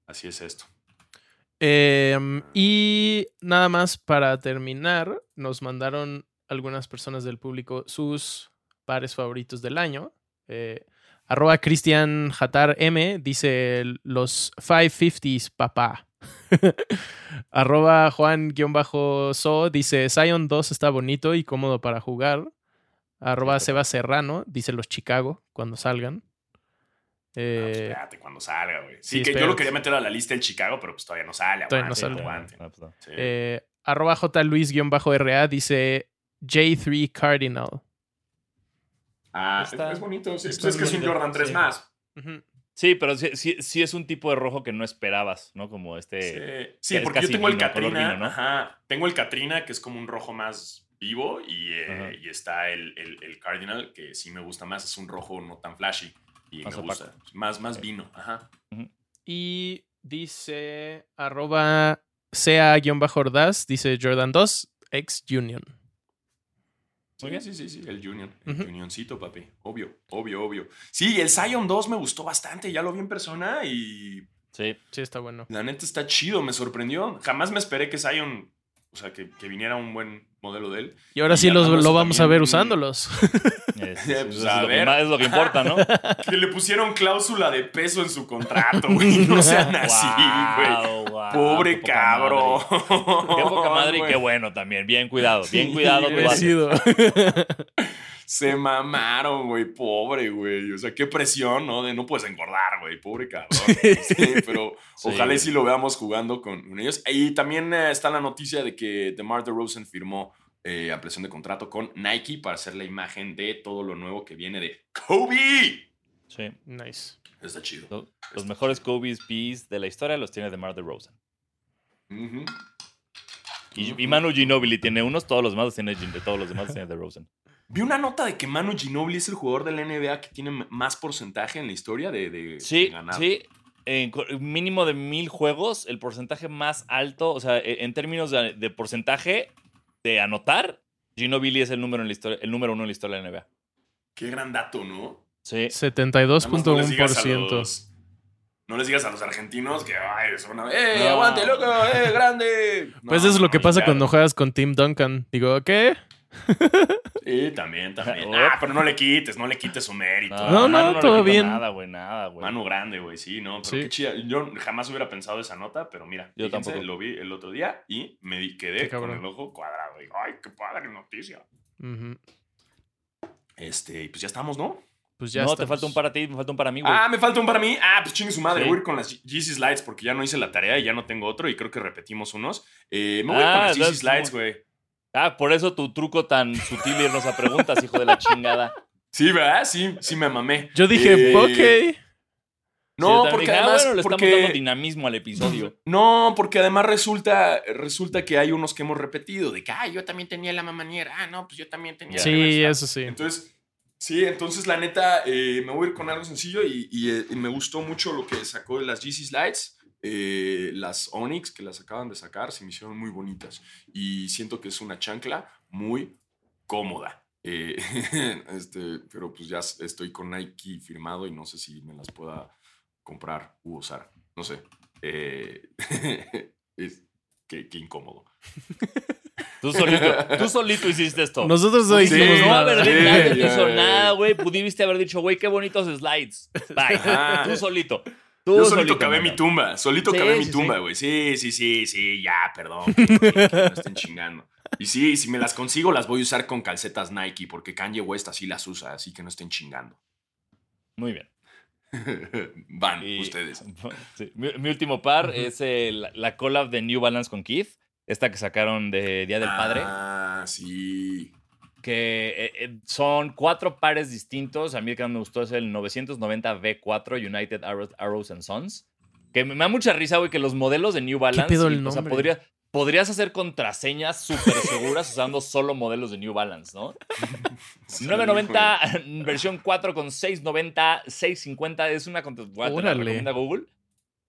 así es esto. Em, y nada más para terminar, nos mandaron algunas personas del público sus pares favoritos del año. Eh, arroba Cristian Hatar M dice los 550s, papá. arroba Juan-So dice Zion 2 está bonito y cómodo para jugar. Arroba Seba Serrano dice los Chicago cuando salgan. Ah, pues Eh, espérate cuando salga, güey. sí, Sí, que yo lo quería meter a la lista en Chicago, pero pues todavía no sale. Todavía no aguante, sale. aguante. No, pues no. Sí. Eh, arroba J Luis-RA dice J3 Cardinal. ah, es, está- es bonito. sí. está Pues es que es un Jordan 3 sí. más. Ujú. Sí, pero sí, sí, sí es un tipo de rojo que no esperabas, ¿no? Como este. Sí, porque yo tengo el vino, color Katrina. vino, ¿no? Ajá. Tengo el Katrina, que es como un rojo más vivo, y, eh, y está el, el- el Cardinal, que sí me gusta más. Es un rojo no tan flashy. Y Más me opaco. gusta. Más, más vino. Ajá. Y dice arroba sea-ordaz, dice Jordan 2, ex Union. Sí, sí, sí, sí, el Union. El Ujú. Unioncito, papi. Obvio, obvio, obvio. Sí, el Zion 2 me gustó bastante. Ya lo vi en persona y Sí. Sí, está bueno. la neta está chido. Me sorprendió. Jamás me esperé que Zion, o sea, que, que viniera un buen modelo de él. Y ahora Y sí los, lo vamos a ver usándolos. Es, Pues, es- es a lo que, ver. más- es lo que importa, ¿no? Que le pusieron cláusula de peso en su contrato, güey. No sean así, güey. Pobre qué cabrón. madre. Qué poca madre y qué bueno también. Bien cuidado, bien Sí, cuidado. Merecido. Se mamaron, güey. Pobre, güey. O sea, qué presión, ¿no? De no puedes engordar, güey. Pobre cabrón. Sí, pero Sí, ojalá y sí lo veamos jugando con, con ellos. Y también eh, está la noticia de que DeMar DeRozan firmó eh, ampliación de contrato con Nike para hacer la imagen de todo lo nuevo que viene de Kobe. Sí. nice. Está chido. Lo- Los mejores Kobe's Bees de la historia los tiene DeMar DeRozan. Y, Ujú. y Manu Ginobili tiene unos, todos los demás los tiene, Gin- de todos los demás los tiene DeRozan. Vi una nota de que Manu Ginobili es el jugador de la NBA que tiene más porcentaje en la historia de, de Sí, ganar. sí. En mínimo de mil juegos, el porcentaje más alto, o sea, e- en términos de, de porcentaje de anotar, Ginobili es el número, en la historia, el número uno en la historia de la NBA. Qué gran dato, ¿no? Sí. Nada más no les digas a 72.1%. los- No les digas a los argentinos que, ay, son una... ¡Eh, No. aguante, loco! ¡Eh, grande! Pues eso es lo que no, pasa cuando juegas con Tim Duncan. Digo, ¿qué? Sí, también, también. Ah, pero no le quites, no le quites su mérito. No, no, Manu le todo bien. Nada, güey, nada, güey. Mano grande, güey, sí, no, pero Sí. qué chida. Yo jamás hubiera pensado esa nota, pero mira, Yo fíjense, tampoco. lo vi el otro día y me Qué quedé con el ojo cuadrado. Digo, ay, qué padre noticia. Ujú. Este, y pues ya estamos, ¿no? Pues ya no, te falta un para ti, me falta un para mí, güey. Ah, me falta un para mí. Ah, pues chingue su madre. Sí. Voy a ir con las Yeezy Slides porque ya no hice la tarea y ya no tengo otro y creo que repetimos unos. Eh, me voy Ah, con las Yeezy Slides, güey. Ah, por eso tu truco tan sutil y irnos a preguntas, hijo de la chingada. Sí, ¿verdad? Sí, sí me mamé. Yo dije, Eh, ok. No, porque dije, ah, además. bueno, le porque- estamos dando dinamismo al episodio. No, porque además resulta, resulta que hay unos que hemos repetido, de que, ah, yo también tenía la mamaniera, ah, no, pues yo también tenía Sí, la mamaniera". eso sí. Entonces, sí, entonces la neta, eh, me voy a ir con algo sencillo y, y, eh, y me gustó mucho lo que sacó de las GC Slides. Eh, las Onyx que las acaban de sacar se me hicieron muy bonitas y siento que es una chancla muy cómoda. Eh, este, pero pues ya estoy con Nike firmado y no sé si me las pueda comprar u usar. No sé. Eh, es, qué, qué incómodo. Tú solito, tú solito hiciste esto. Nosotros no Sí, hicimos no nada. haber Sí, nadie ya, hizo ya. nada, güey. Pudiste haber dicho, güey, qué bonitos slides. Bye. Ajá. Tú solito. Tú Yo solito cavé mano. mi tumba, solito Sí, cavé mi tumba, güey. Sí, sí, sí, sí, ya, perdón. Que, que- que no estén chingando. Y sí, si me las consigo, las voy a usar con calcetas Nike, porque Kanye West así las usa, así que no estén chingando. Muy bien. Van, Y- ustedes. Sí. Mi, mi último par es el- la collab de New Balance con Keith. Esta que sacaron de Día del Padre. Ah, sí. Que eh, eh, son cuatro pares distintos. A mí el que más me gustó es el 990 V4 United Arrows, Arrows and Sons. Que me, me da mucha risa, güey, que los modelos de New Balance. pedo el y, o sea, nombre? podría- podrías hacer contraseñas súper seguras usando solo modelos de New Balance, ¿no? Sí, 990 versión 4 con 690, 650 es una contra- voy a te la Órale. recomienda Google.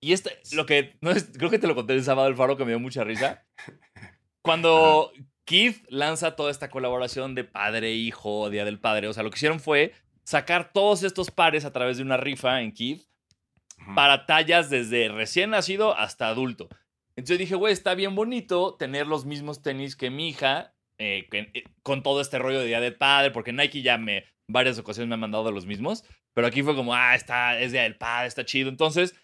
Y este, lo que, no es- creo que te lo conté el sábado el faro que me dio mucha risa. Cuando Keith lanza toda esta colaboración de padre, hijo, Día del Padre, o sea, lo que hicieron fue sacar todos estos pares a través de una rifa en Keith para tallas desde recién nacido hasta adulto. Entonces dije, güey, está bien bonito tener los mismos tenis que mi hija, eh, eh, con todo este rollo de Día del Padre, porque Nike ya me, varias ocasiones me han mandado los mismos, pero aquí fue como, ah, está, es Día del Padre, está chido. Entonces,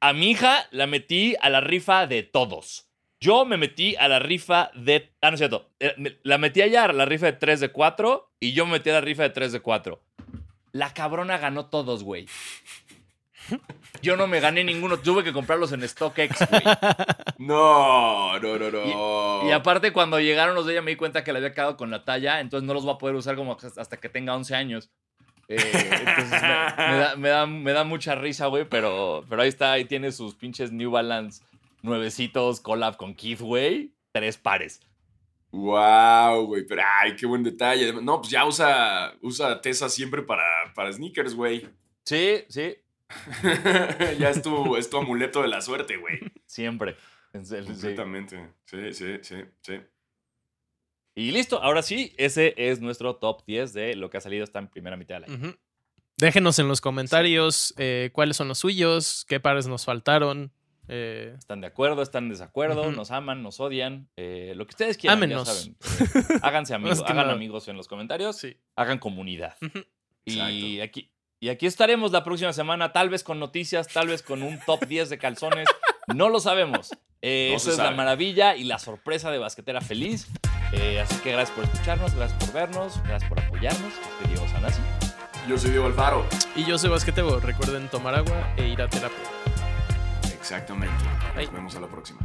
a mi hija la metí a la rifa de todos. Yo me metí a la rifa de. Ah, no es cierto. Eh, La metí allá a la rifa de 3 de 4 y yo me metí a la rifa de 3 de 4. La cabrona ganó todos, güey. Yo no me gané ninguno. Tuve que comprarlos en StockX, güey. No, no, no, no. Y aparte, cuando llegaron los de ella, me di cuenta que le había quedado con la talla, entonces no los voy a poder usar como hasta que tenga 11 años. Eh, entonces me, me da, me, da, me da mucha risa, güey, pero, pero ahí está, ahí tiene sus pinches New Balance nuevecitos collab con Keith, güey. Tres pares. Wow, güey, pero ay, qué buen detalle. No, pues ya usa, usa Tesa siempre para, para sneakers, güey. Sí, sí, ya es tu, es tu amuleto de la suerte, güey. siempre. Completamente. Sí, sí, sí, sí. Y listo, ahora sí, ese es nuestro top 10 de lo que ha salido esta primera mitad del año. Déjenos en los comentarios eh, cuáles son los suyos, qué pares nos faltaron. Eh, ¿Están de acuerdo? ¿Están en desacuerdo? ¿Nos aman? ¿Nos odian? Eh, lo que ustedes quieran, Ámenos. ya saben. Eh, háganse amigos, hagan nada. amigos en los comentarios, sí. hagan comunidad. Y aquí, y aquí estaremos la próxima semana, tal vez con noticias, tal vez con un top 10 de calzones. No lo sabemos. Eh, No eso es la maravilla y la sorpresa de Basquetera Feliz. Eh, así que gracias por escucharnos, gracias por vernos, gracias por apoyarnos. Yo soy Diego Sanasi. Yo soy Diego Alfaro. Y yo soy Basquetebo. Recuerden tomar agua e ir a terapia. Exactamente. Nos vemos a la próxima.